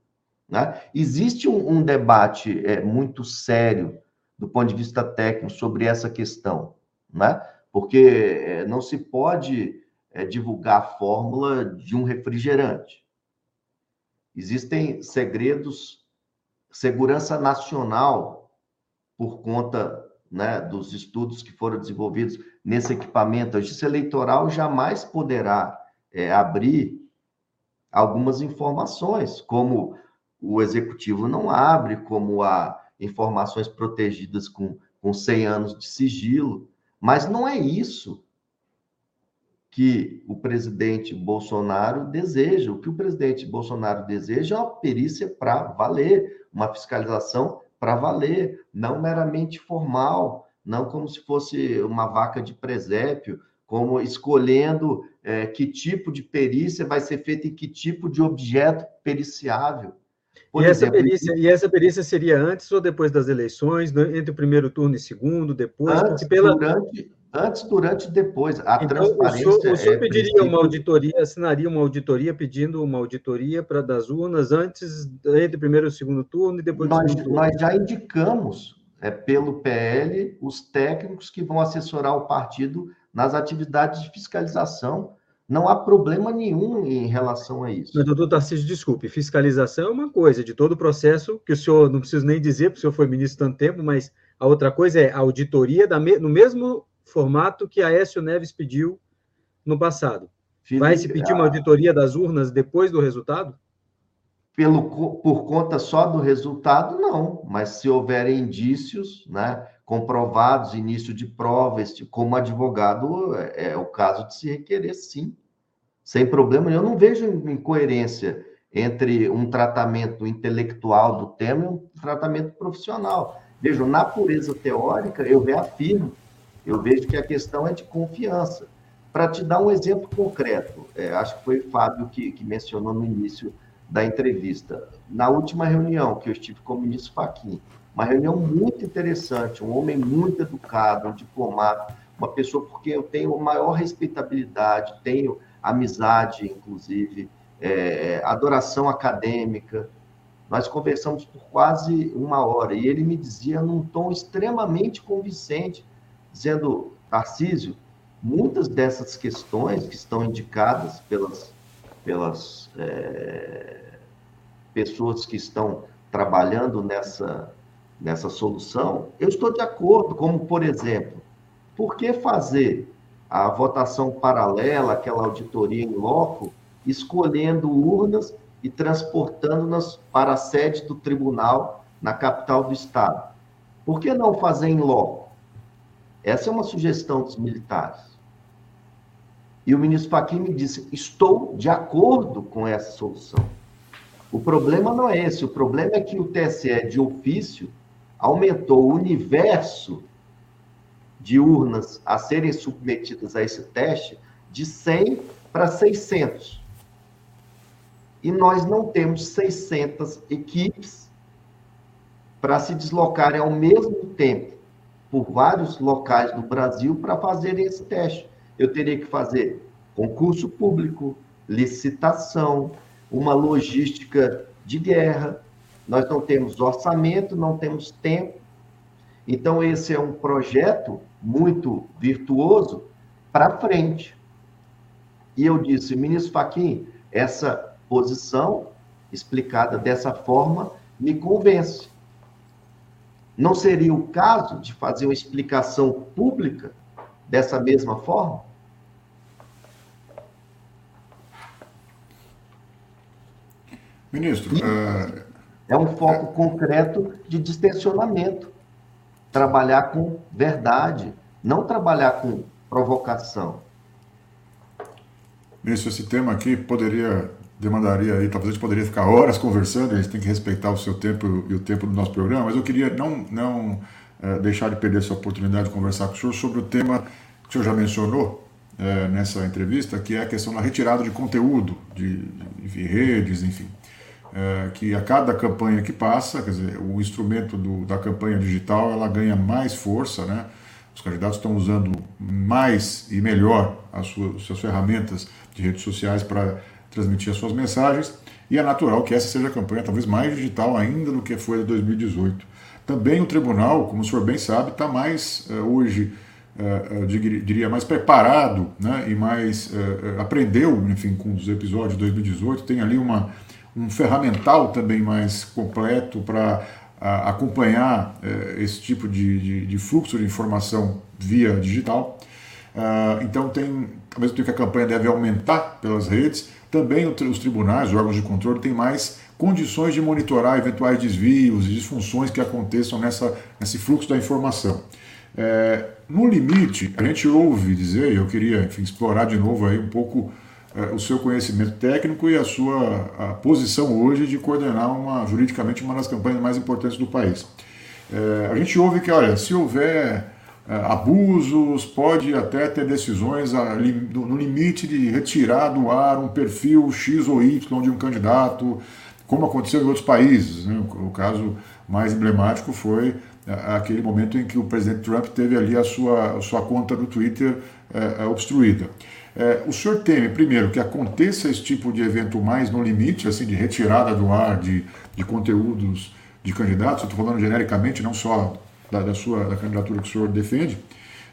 Né? Existe um, um debate é, muito sério do ponto de vista técnico sobre essa questão, né? porque é, não se pode é, divulgar a fórmula de um refrigerante. Existem segredos, segurança nacional, por conta né, dos estudos que foram desenvolvidos nesse equipamento. A Justiça Eleitoral jamais poderá é, abrir algumas informações, como o executivo não abre, como há informações protegidas com, com 100 anos de sigilo. Mas não é isso que o presidente Bolsonaro deseja. O que o presidente Bolsonaro deseja é uma perícia para valer, uma fiscalização para valer, não meramente formal, não como se fosse uma vaca de presépio, como escolhendo é, que tipo de perícia vai ser feita em que tipo de objeto periciável. Por e, exemplo, essa perícia, e essa perícia seria antes ou depois das eleições, entre o primeiro turno e segundo, depois? Antes, pela... durante, antes, durante e depois. A então, transparência. O senhor, o senhor é pediria princípio... uma auditoria, assinaria uma auditoria pedindo uma auditoria para das urnas antes, entre o primeiro e o segundo turno e depois nós, do segundo turno? Nós já indicamos é, pelo PL os técnicos que vão assessorar o partido nas atividades de fiscalização. Não há problema nenhum em relação a isso. Mas, doutor Tarcísio, desculpe, fiscalização é uma coisa de todo o processo, que o senhor, não preciso nem dizer, porque o senhor foi ministro tanto tempo, mas a outra coisa é a auditoria da, no mesmo formato que a Écio Neves pediu no passado. Felipe, Vai se pedir uma auditoria das urnas depois do resultado? Pelo, por conta só do resultado, não. Mas se houver indícios, né, comprovados, início de provas, como advogado, é, é, o caso de se requerer, sim, sem problema. Eu não vejo incoerência entre um tratamento intelectual do tema e um tratamento profissional. Vejo, na pureza teórica, eu reafirmo, eu vejo que a questão é de confiança. Para te dar um exemplo concreto, é, acho que foi o Fábio que, que mencionou no início da entrevista. Na última reunião que eu estive com o ministro Fachin, uma reunião muito interessante, um homem muito educado, um diplomata, uma pessoa porque eu tenho maior respeitabilidade, tenho amizade, inclusive, é, adoração acadêmica. Nós conversamos por quase uma hora e ele me dizia num tom extremamente convincente, dizendo, Tarcísio, muitas dessas questões que estão indicadas pelas, pelas é, pessoas que estão trabalhando nessa, nessa solução, eu estou de acordo, como, por exemplo, por que fazer a votação paralela, aquela auditoria em loco, escolhendo urnas e transportando-nas para a sede do tribunal na capital do estado? Por que não fazer em loco? Essa é uma sugestão dos militares. E o ministro Fachin me disse: estou de acordo com essa solução. O problema não é esse, o problema é que o TSE, de ofício, aumentou o universo de urnas a serem submetidas a esse teste de 100 para 600. E nós não temos 600 equipes para se deslocarem ao mesmo tempo por vários locais do Brasil para fazerem esse teste. Eu teria que fazer concurso público, licitação, uma logística de guerra, nós não temos orçamento, não temos tempo. Então, esse é um projeto muito virtuoso para frente. E eu disse, ministro Faquim, essa posição explicada dessa forma me convence. Não seria o caso de fazer uma explicação pública dessa mesma forma? Ministro, uh... é um foco concreto de distensionamento. Trabalhar com verdade, não trabalhar com provocação. Ministro, esse tema aqui poderia, demandaria aí, talvez a gente poderia ficar horas conversando, a gente tem que respeitar o seu tempo e o tempo do nosso programa, mas eu queria não, não uh, deixar de perder essa oportunidade de conversar com o senhor sobre o tema que o senhor já mencionou, é, nessa entrevista, que é a questão da retirada de conteúdo de, de redes, enfim. É, que a cada campanha que passa, quer dizer, o instrumento do, da campanha digital ela ganha mais força, né? Os candidatos estão usando mais e melhor as suas, as suas ferramentas de redes sociais para transmitir as suas mensagens, e é natural que essa seja a campanha talvez mais digital ainda do que foi de 2018. Também o tribunal, como o senhor bem sabe, está mais uh, hoje uh, uh, diria, mais preparado né, e mais aprendeu, enfim, com os episódios de 2018, tem ali uma, um ferramental também mais completo para acompanhar esse tipo de, de, de, fluxo de informação via digital. então, tem, ao mesmo tempo que a campanha deve aumentar pelas redes, também os tribunais, os órgãos de controle, têm mais condições de monitorar eventuais desvios e disfunções que aconteçam nessa, nesse fluxo da informação. É, no limite, a gente ouve dizer, e eu queria enfim, explorar de novo aí um pouco é, o seu conhecimento técnico e a sua a posição hoje de coordenar uma, juridicamente uma das campanhas mais importantes do país. É, a gente ouve que, olha, se houver é, abusos, pode até ter decisões a, no limite de retirar do ar um perfil X ou Y de um candidato, como aconteceu em outros países. Né? O, caso mais emblemático foi aquele momento em que o presidente Trump teve ali a sua, a sua conta do Twitter é, é, obstruída. É, o senhor teme, primeiro, que aconteça esse tipo de evento mais no limite, assim, de retirada do ar de, de conteúdos de candidatos, estou falando genericamente, não só da, da, sua da candidatura que o senhor defende,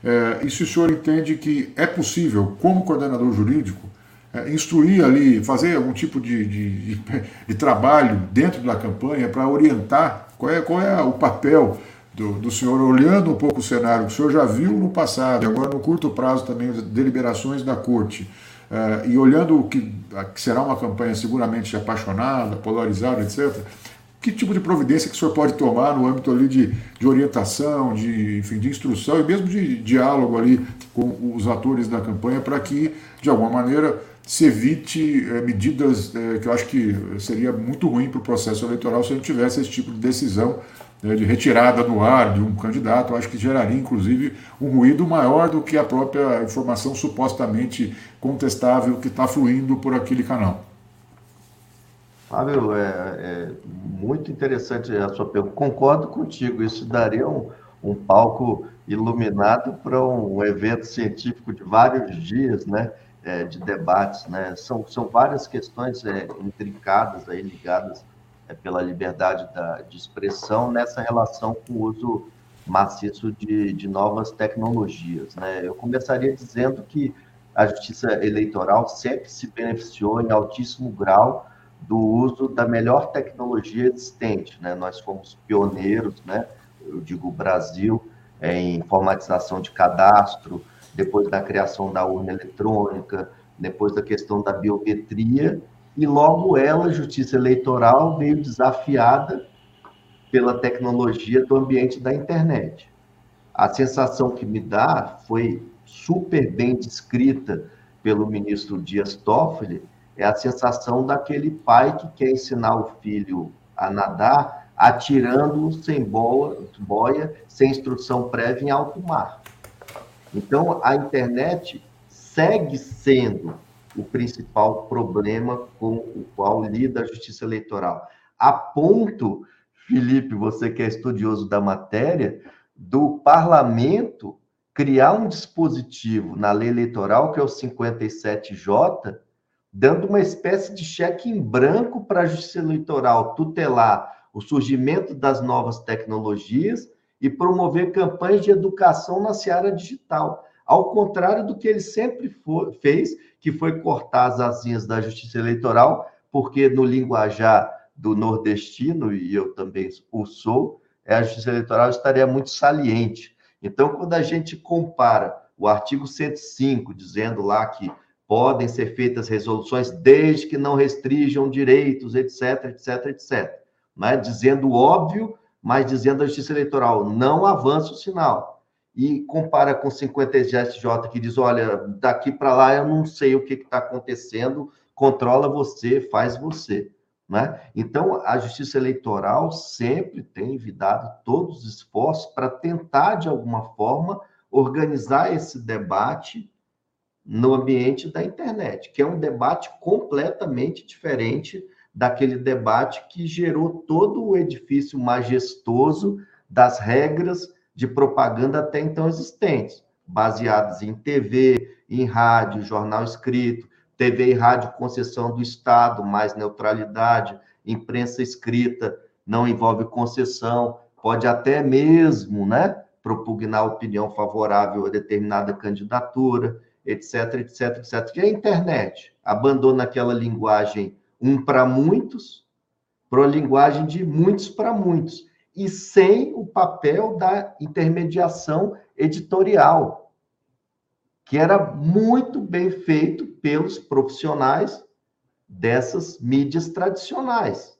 é, e se o senhor entende que é possível, como coordenador jurídico, é, instruir ali, fazer algum tipo de, de, de, [laughs] de trabalho dentro da campanha para orientar qual é, qual é o papel do, do senhor olhando um pouco o cenário que o senhor já viu no passado, agora no curto prazo também as deliberações da corte, uh, e olhando o que, que, será uma campanha seguramente apaixonada, polarizada, etc., que tipo de providência que o senhor pode tomar no âmbito ali de, de orientação, de, enfim, de instrução e mesmo de diálogo ali com os atores da campanha para que, de alguma maneira, se evite é, medidas é, que eu acho que seria muito ruim para o processo eleitoral se a gente tivesse esse tipo de decisão né, de retirada do ar de um candidato, acho que geraria, inclusive, um ruído maior do que a própria informação supostamente contestável que está fluindo por aquele canal. Fábio, é, é, muito interessante a sua pergunta. Concordo contigo, isso daria um, um palco iluminado para um evento científico de vários dias, né? É, de debates, né? São, são várias questões é, aí ligadas pela liberdade da, de expressão nessa relação com o uso maciço de, de novas tecnologias. Né? Eu começaria dizendo que a justiça eleitoral sempre se beneficiou em altíssimo grau do uso da melhor tecnologia existente. Né? Nós fomos pioneiros, né? eu digo Brasil, em informatização de cadastro, depois da criação da urna eletrônica, depois da questão da biometria, e logo ela, Justiça Eleitoral, veio desafiada pela tecnologia do ambiente da internet. A sensação que me dá foi super bem descrita pelo ministro Dias Toffoli, é a sensação daquele pai que quer ensinar o filho a nadar atirando sem boia, sem instrução prévia em alto mar. Então, a internet segue sendo o principal problema com o qual lida a justiça eleitoral. A ponto, Felipe, você que é estudioso da matéria, do parlamento criar um dispositivo na lei eleitoral, que é o 57J, dando uma espécie de cheque em branco para a justiça eleitoral tutelar o surgimento das novas tecnologias e promover campanhas de educação na seara digital ao contrário do que ele sempre for, fez, que foi cortar as asinhas da justiça eleitoral, porque no linguajar do nordestino, e eu também o sou, é, a justiça eleitoral estaria muito saliente. Então, quando a gente compara o artigo 105, dizendo lá que podem ser feitas resoluções desde que não restringam direitos, etc, etc, etc. Né? Dizendo óbvio, mas dizendo a Justiça Eleitoral, não avança o sinal. E compara com 50 GSJ, que diz, olha, daqui para lá eu não sei o que está acontecendo, controla você, faz você. Né? Então, a Justiça Eleitoral sempre tem dado todos os esforços para tentar, de alguma forma, organizar esse debate no ambiente da internet, que é um debate completamente diferente daquele debate que gerou todo o edifício majestoso das regras de propaganda até então existentes, baseadas em TV, em rádio, jornal escrito, TV e rádio concessão do Estado, mais neutralidade, imprensa escrita não envolve concessão, pode até mesmo, né, propugnar opinião favorável a determinada candidatura, etc, etc, etc. E a internet abandona aquela linguagem um para muitos para a linguagem de muitos para muitos e sem o papel da intermediação editorial, que era muito bem feito pelos profissionais dessas mídias tradicionais.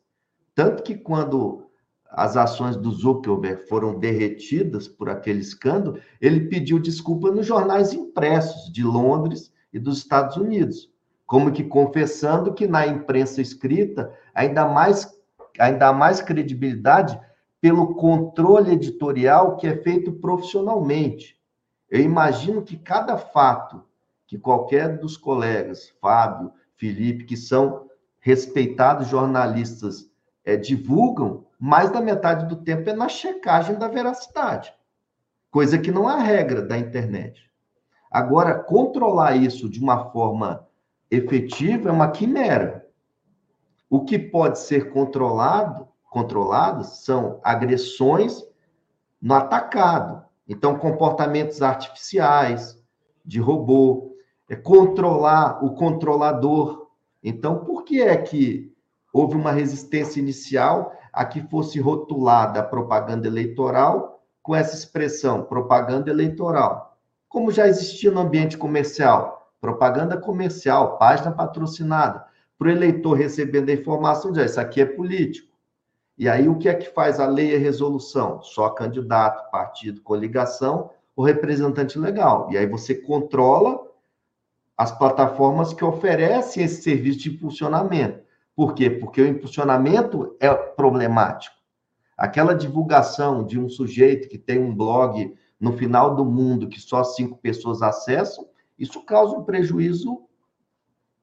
Tanto que quando as ações do Zuckerberg foram derretidas por aquele escândalo, ele pediu desculpa nos jornais impressos de Londres e dos Estados Unidos, como que confessando que na imprensa escrita ainda mais ainda mais credibilidade pelo controle editorial que é feito profissionalmente. Eu imagino que cada fato que qualquer dos colegas, Fábio, Felipe, que são respeitados jornalistas, é, divulgam, mais da metade do tempo é na checagem da veracidade, coisa que não é regra da internet. Agora, controlar isso de uma forma efetiva é uma quimera. O que pode ser controlado, controlado são agressões no atacado, então, comportamentos artificiais, de robô, é controlar o controlador. Então, por que é que houve uma resistência inicial a que fosse rotulada a propaganda eleitoral com essa expressão, propaganda eleitoral? Como já existia no ambiente comercial, propaganda comercial, página patrocinada, para o eleitor recebendo a informação de ah, isso aqui é político. E aí, o que é que faz a lei e a resolução? Só candidato, partido, coligação, o representante legal. E aí você controla as plataformas que oferecem esse serviço de impulsionamento. Por quê? Porque o impulsionamento é problemático. Aquela divulgação de um sujeito que tem um blog no final do mundo que só cinco pessoas acessam, isso causa um prejuízo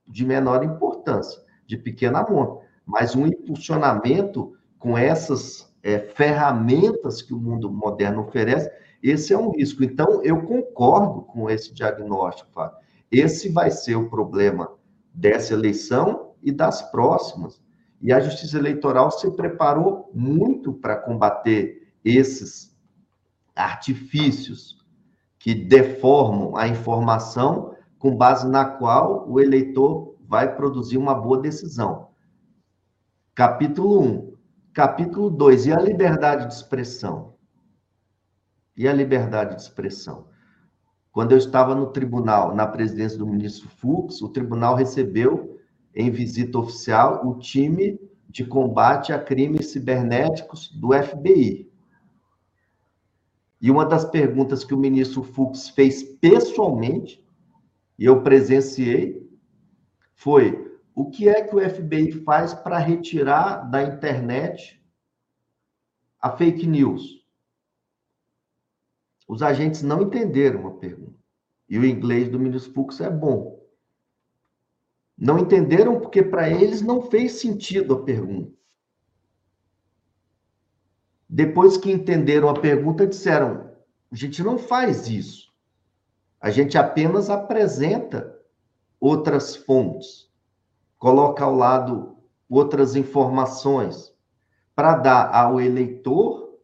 de menor importância, de pequena monta. Mas um impulsionamento com essas é, ferramentas que o mundo moderno oferece, esse é um risco. Então, eu concordo com esse diagnóstico, Fábio. Esse vai ser o problema dessa eleição e das próximas. E a Justiça Eleitoral se preparou muito para combater esses artifícios que deformam a informação com base na qual o eleitor vai produzir uma boa decisão. Capítulo 1. Capítulo 2, e a liberdade de expressão? E a liberdade de expressão? Quando eu estava no tribunal, na presidência do ministro Fux, o tribunal recebeu em visita oficial o time de combate a crimes cibernéticos do FBI. E uma das perguntas que o ministro Fux fez pessoalmente, e eu presenciei, foi: o que é que o FBI faz para retirar da internet a fake news? Os agentes não entenderam a pergunta. E o inglês do ministro Fux é bom. Não entenderam porque para eles não fez sentido a pergunta. Depois que entenderam a pergunta, disseram: a gente não faz isso. A gente apenas apresenta outras fontes coloca ao lado outras informações para dar ao eleitor,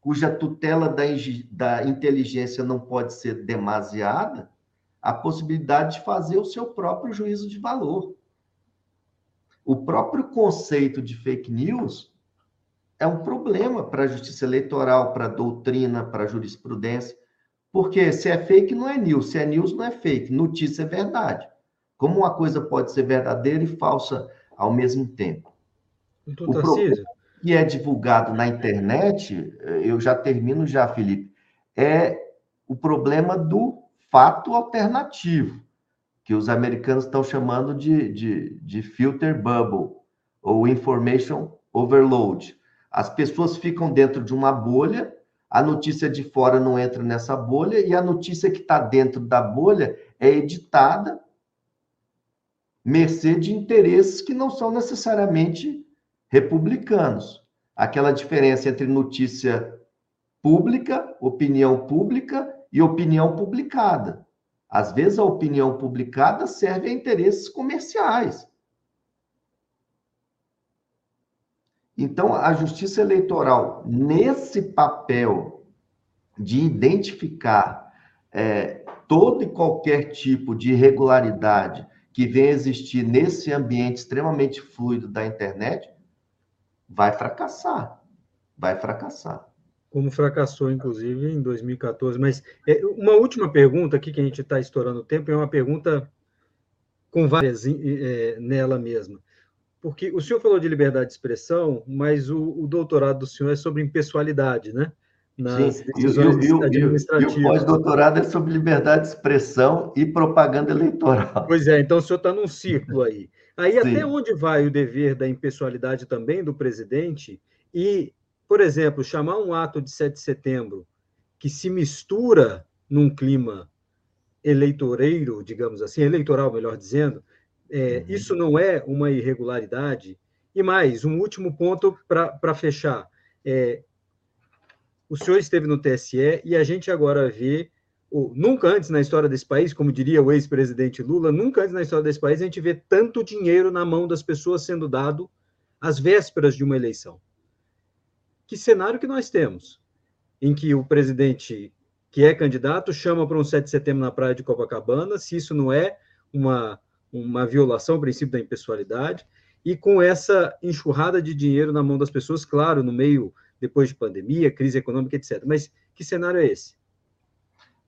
cuja tutela da, da inteligência não pode ser demasiada, a possibilidade de fazer o seu próprio juízo de valor. O próprio conceito de fake news é um problema para a justiça eleitoral, para a doutrina, para a jurisprudência, Porque se é fake, não é news. Se é news, não é fake. Notícia é verdade. Como uma coisa pode ser verdadeira e falsa ao mesmo tempo? Doutor o Tarcísio. que é divulgado na internet, eu já termino já, Felipe, é o problema do fato alternativo, que os americanos estão chamando de, de, de filter bubble, ou information overload. As pessoas ficam dentro de uma bolha, a notícia de fora não entra nessa bolha, e a notícia que está dentro da bolha é editada, mercê de interesses que não são necessariamente republicanos. Aquela diferença entre notícia pública, opinião pública e opinião publicada. Às vezes, a opinião publicada serve a interesses comerciais. Então, a justiça eleitoral, nesse papel de identificar é, todo e qualquer tipo de irregularidade que venha existir nesse ambiente extremamente fluido da internet, vai fracassar. Vai fracassar. Como fracassou, inclusive, em 2014. Mas é, uma última pergunta aqui, que a gente está estourando o tempo, é uma pergunta com várias é, nela mesma. Porque o senhor falou de liberdade de expressão, mas o, o doutorado do senhor é sobre impessoalidade, né? Nas Sim, decisões e, o, administrativas. E o pós-doutorado é sobre liberdade de expressão e propaganda eleitoral. Pois é, então o senhor está num ciclo aí. Aí Sim. até onde vai o dever da impessoalidade também do presidente? E, por exemplo, chamar um ato de 7 de setembro que se mistura num clima eleitoreiro, digamos assim, eleitoral, melhor dizendo, é, uhum. Isso não é uma irregularidade? E mais, um último ponto para fechar. É, o senhor esteve no TSE e a gente agora vê, nunca antes na história desse país, como diria o ex-presidente Lula, nunca antes na história desse país a gente vê tanto dinheiro na mão das pessoas sendo dado às vésperas de uma eleição. Que cenário que nós temos? Em que o presidente que é candidato chama para um 7 de setembro na praia de Copacabana, se isso não é uma uma violação ao princípio da impessoalidade, e com essa enxurrada de dinheiro na mão das pessoas, claro, no meio, depois de pandemia, crise econômica, etc. Mas que cenário é esse?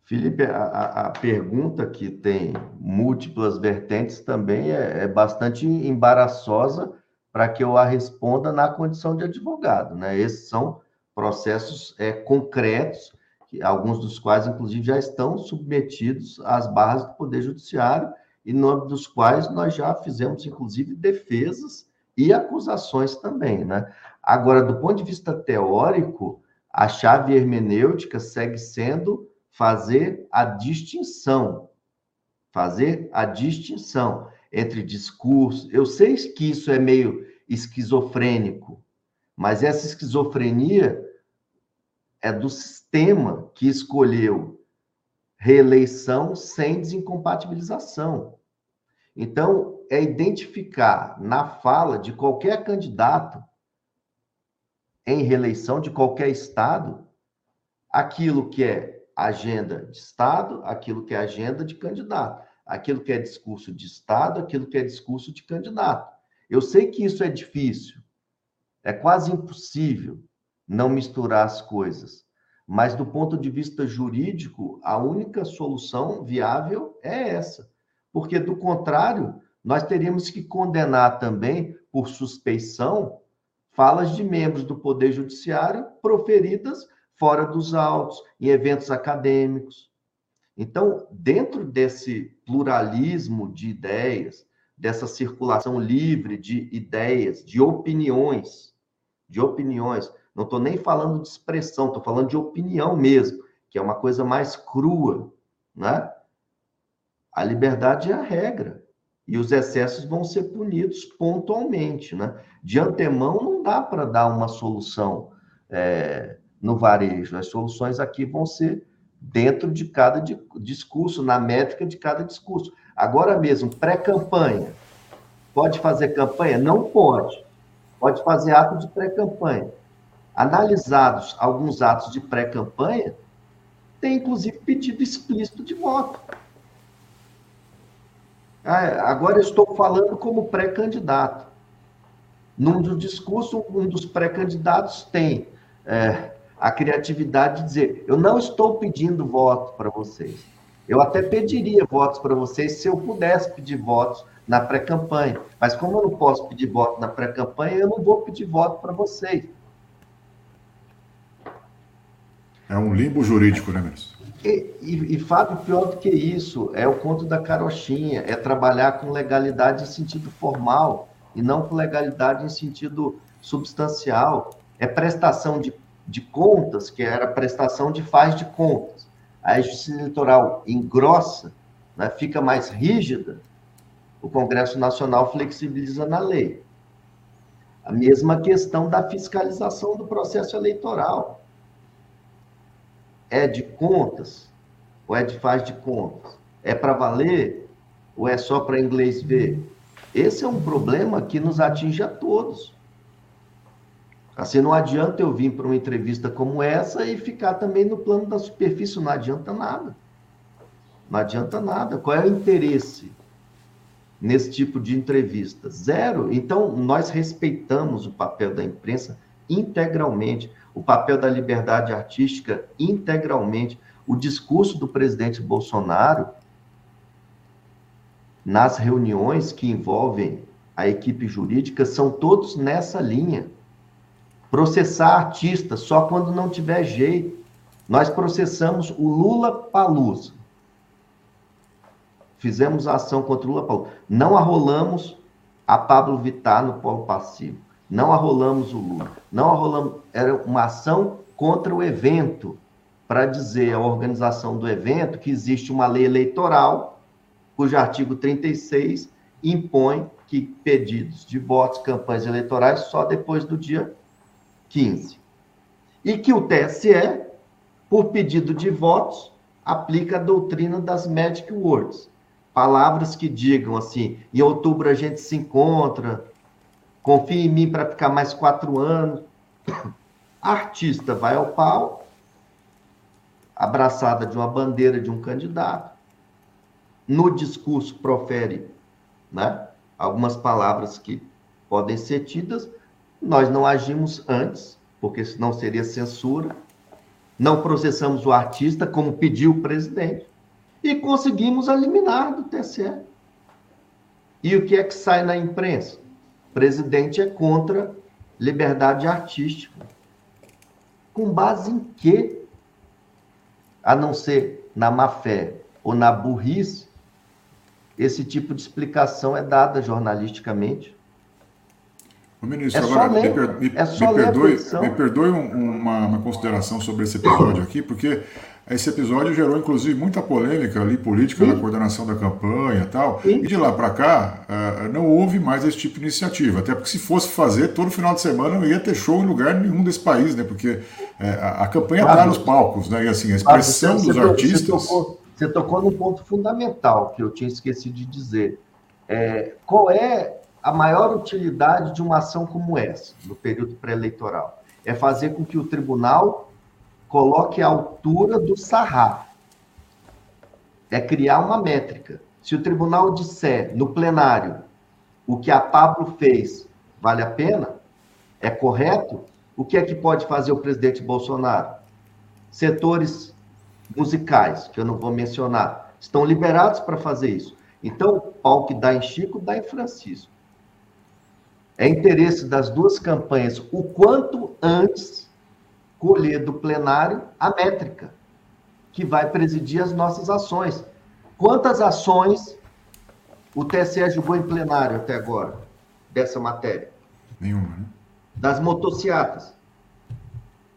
Felipe, a, a pergunta que tem múltiplas vertentes também é, é bastante embaraçosa para que eu a responda na condição de advogado. Né? Esses são processos é, concretos, que, alguns dos quais, inclusive, já estão submetidos às barras do Poder Judiciário, e no dos quais nós já fizemos, inclusive, defesas e acusações também, né? Agora, do ponto de vista teórico, a chave hermenêutica segue sendo fazer a distinção, fazer a distinção entre discurso. Eu sei que isso é meio esquizofrênico, mas essa esquizofrenia é do sistema que escolheu reeleição sem desincompatibilização. Então, é identificar na fala de qualquer candidato em reeleição de qualquer estado aquilo que é agenda de estado, aquilo que é agenda de candidato, aquilo que é discurso de estado, aquilo que é discurso de candidato. Eu sei que isso é difícil, é quase impossível não misturar as coisas. Mas, do ponto de vista jurídico, a única solução viável é essa. Porque, do contrário, nós teríamos que condenar também, por suspeição, falas de membros do Poder Judiciário proferidas fora dos autos, em eventos acadêmicos. Então, dentro desse pluralismo de ideias, dessa circulação livre de ideias, de opiniões, de opiniões, não estou nem falando de expressão, estou falando de opinião mesmo, que é uma coisa mais crua, né? A liberdade é a regra e os excessos vão ser punidos pontualmente, né? De antemão não dá para dar uma solução é, no varejo. As soluções aqui vão ser dentro de cada discurso, na métrica de cada discurso. Agora mesmo, pré-campanha. Pode fazer campanha? Não pode. Pode fazer ato de pré-campanha analisados alguns atos de pré-campanha, tem inclusive pedido explícito de voto. Ah, agora eu estou falando como pré-candidato. Num dos discursos, um dos pré-candidatos tem é, a criatividade de dizer: eu não estou pedindo voto para vocês. Eu até pediria votos para vocês se eu pudesse pedir votos na pré-campanha. Mas como eu não posso pedir voto na pré-campanha, eu não vou pedir voto para vocês. É um limbo jurídico, né, ministro? E, e, e, Fábio, pior do que isso, é o conto da carochinha, é trabalhar com legalidade em sentido formal e não com legalidade em sentido substancial. É prestação de, de contas, que era prestação de faz de contas. A justiça eleitoral engrossa, né, fica mais rígida, o Congresso Nacional flexibiliza na lei. A mesma questão da fiscalização do processo eleitoral. É de contas ou é de faz de contas? É para valer ou é só para inglês ver? Esse é um problema que nos atinge a todos. Assim, não adianta eu vir para uma entrevista como essa e ficar também no plano da superfície, não adianta nada. Não adianta nada. Qual é o interesse nesse tipo de entrevista? Zero. Então, nós respeitamos o papel da imprensa integralmente, o papel da liberdade artística integralmente. O discurso do presidente Bolsonaro nas reuniões que envolvem a equipe jurídica são todos nessa linha. Processar artista só quando não tiver jeito. Nós processamos o Lula Palusa fizemos ação contra o Lula Paulo. Não arrolamos a Pablo Vittar no polo passivo. Não arrolamos o Lula. Não arrolamos. Era uma ação contra o evento, para dizer à organização do evento que existe uma lei eleitoral, cujo artigo 36 impõe que pedidos de votos, campanhas eleitorais, só depois do dia 15. E que o TSE, por pedido de votos, aplica a doutrina das Magic Words palavras que digam assim: em outubro a gente se encontra, confie em mim para ficar mais quatro anos. Artista vai ao pau, abraçada de uma bandeira de um candidato, no discurso profere né, algumas palavras que podem ser tidas, nós não agimos antes, porque senão seria censura, não processamos o artista como pediu o presidente e conseguimos eliminar do TSE. E o que é que sai na imprensa? Presidente é contra liberdade artística. Com base em quê? A não ser na má fé ou na burrice, esse tipo de explicação é dada jornalisticamente. O ministro, é agora me, per, me, é me, perdoe, me perdoe um, uma, uma consideração sobre esse episódio aqui, porque esse episódio gerou, inclusive, muita polêmica ali política Sim. na coordenação da campanha e tal. Sim. E de lá para cá, uh, não houve mais esse tipo de iniciativa. Até porque se fosse fazer, todo final de semana não ia ter show em lugar nenhum desse país, né? Porque uh, a, campanha está nos palcos, né? E assim, a expressão dos artistas. Você tocou, você tocou num ponto fundamental que eu tinha esquecido de dizer. É, qual é a maior utilidade de uma ação como essa, no período pré-eleitoral? É fazer com que o tribunal coloque a altura do sarrafo. É criar uma métrica. Se o tribunal disser no plenário o que a Pablo fez vale a pena, é correto, o que é que pode fazer o presidente Bolsonaro? Setores musicais, que eu não vou mencionar, estão liberados para fazer isso. Então, o pau que dá em Chico, dá em Francisco. É interesse das duas campanhas o quanto antes colher do plenário a métrica que vai presidir as nossas ações. Quantas ações o TSE julgou em plenário até agora dessa matéria? Nenhuma, né? Das motocicletas.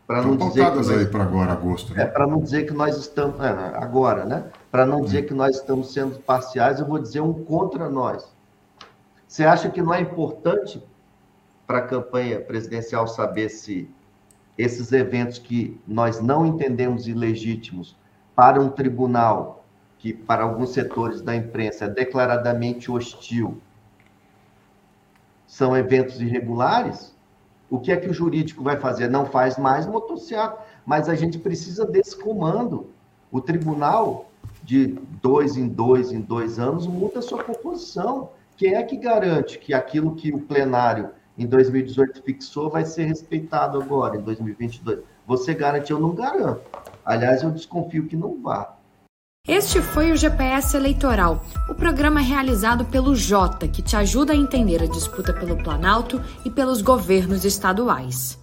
Para não dizer que nós, aí para agora, agosto. Né? É para não dizer que nós estamos é, agora, né? Para não dizer hum. que nós estamos sendo parciais, eu vou dizer um contra nós. Você acha que não é importante para a campanha presidencial saber se esses eventos que nós não entendemos ilegítimos para um tribunal que para alguns setores da imprensa é declaradamente hostil são eventos irregulares, o que é que o jurídico vai fazer? Não faz mais motocicleta, mas a gente precisa desse comando. O tribunal, de dois em dois em dois anos, muda a sua composição. Quem é que garante que aquilo que o plenário em 2018 fixou vai ser respeitado agora, em 2022. Você garante? Eu não garanto. Aliás, eu desconfio que não vá. Este foi o GPS Eleitoral, o programa realizado pelo Jota, que te ajuda a entender a disputa pelo Planalto e pelos governos estaduais.